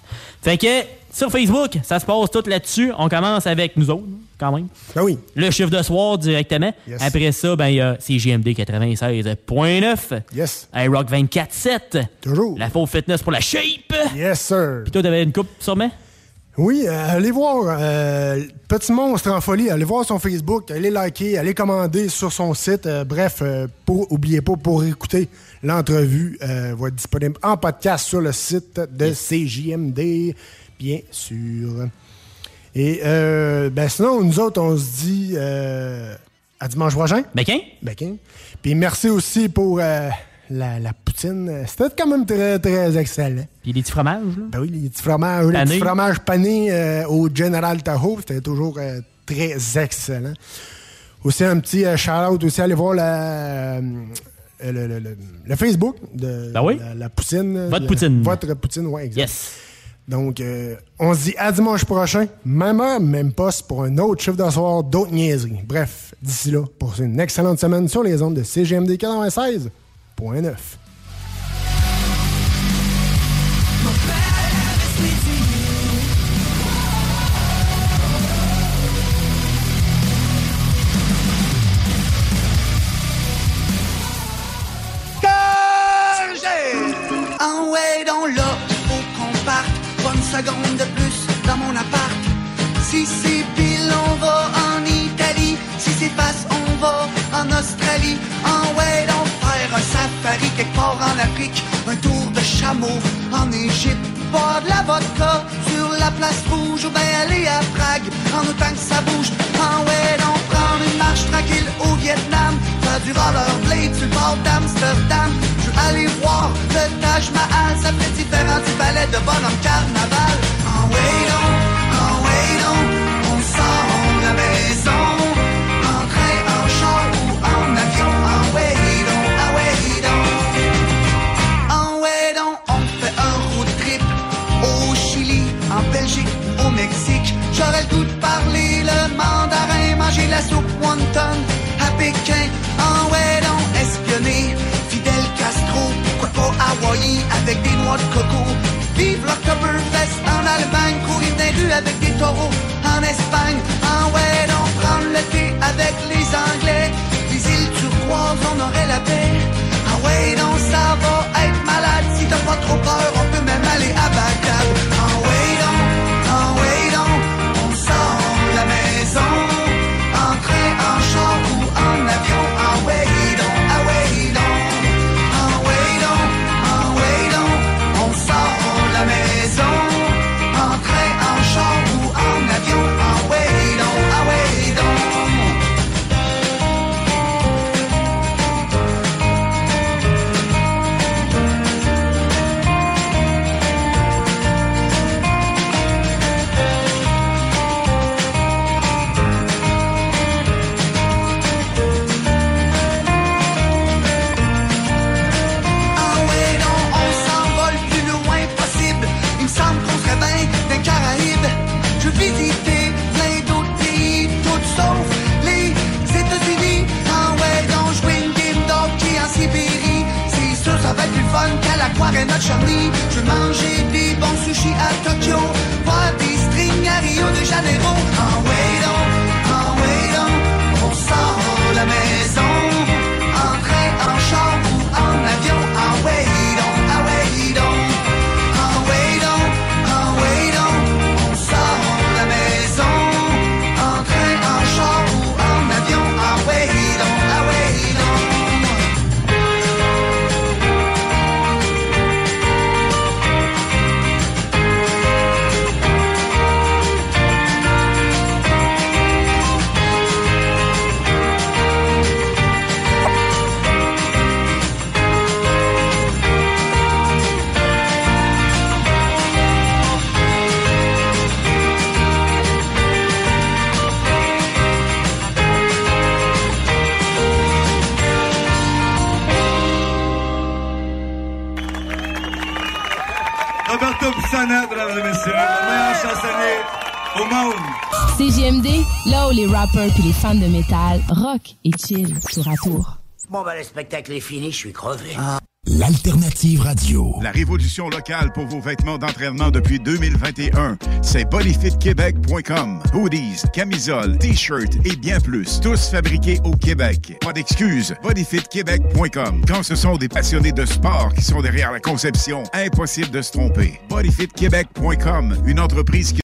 Fait que sur Facebook, ça se passe tout là-dessus. On commence avec nous autres, quand même. Ben oui. Le chiffre de soir directement. Yes. Après ça, ben il y a CGMD 96.9. Yes. iRock 24.7. Toujours. La faux fitness pour la shape. Yes, sir. Puis toi, t'avais une coupe sûrement? Oui, euh, allez voir euh, Petit Monstre en folie, allez voir son Facebook, allez liker, allez commander sur son site. Euh, bref, euh, pour oubliez pas pour écouter l'entrevue, euh, va être disponible en podcast sur le site de CJMD, bien sûr. Et euh, ben sinon, nous autres, on se dit euh, à dimanche prochain. Bequin? Bequin. Puis merci aussi pour euh, la, la poutine. C'était quand même très, très excellent. Puis les petits fromages, là? Ben oui, les petits fromages, les Panés. petits fromages panés euh, au General Tahoe, c'était toujours euh, très excellent. Aussi un petit euh, shout-out aussi, allez voir la, euh, le, le- le- le Facebook de Ben oui. la, la poutine. Votre poutine. Votre poutine, oui, exact. Yes. Donc, euh, on se dit à dimanche prochain, même heure, même poste pour un autre chiffre de soir, d'autres niaiseries. Bref, d'ici là, pour une excellente semaine sur les ondes de CGMD 96.9. Ah ouais, dans là, faut qu'on parte. Une seconde de plus dans mon appart. Si c'est pile, on va en Italie. Si c'est face, on va en Australie. Safari quelque part en Afrique. Un tour de chameau en Égypte. Boire de la vodka sur la place rouge ou bien aller à Prague en autant que ça bouge. Ah ouais, donc prendre une marche tranquille au Vietnam. Faire du rollerblade sur le bord d'Amsterdam. Je veux aller voir le Taj Mahal. Ça fait différent du ballet de bonhomme carnaval. Ah ouais, donc, manger la soupe wonton à Pékin. Ah ouais, donc, espionner Fidel Castro, quoi pas Hawaii avec des noix de coco. Vive l'Octoberfest en Allemagne, courir les rues avec des taureaux en Espagne. Ah ouais, donc, prendre le thé avec les Anglais. Les îles turquoises, on aurait la paix. Ah ouais, non, ça va être malade. Si t'as pas trop peur, fans de métal rock et chill tour à tour. Bon, ben, le spectacle est fini, je suis crevé. L'alternative radio. La révolution locale pour vos vêtements d'entraînement depuis 2021, c'est bodyfitquebec.com. Hoodies, camisoles, t-shirts et bien plus, tous fabriqués au Québec. Pas d'excuses, bodyfitquebec.com. Quand ce sont des passionnés de sport qui sont derrière la conception, impossible de se tromper. bodyfitquebec.com, une entreprise qui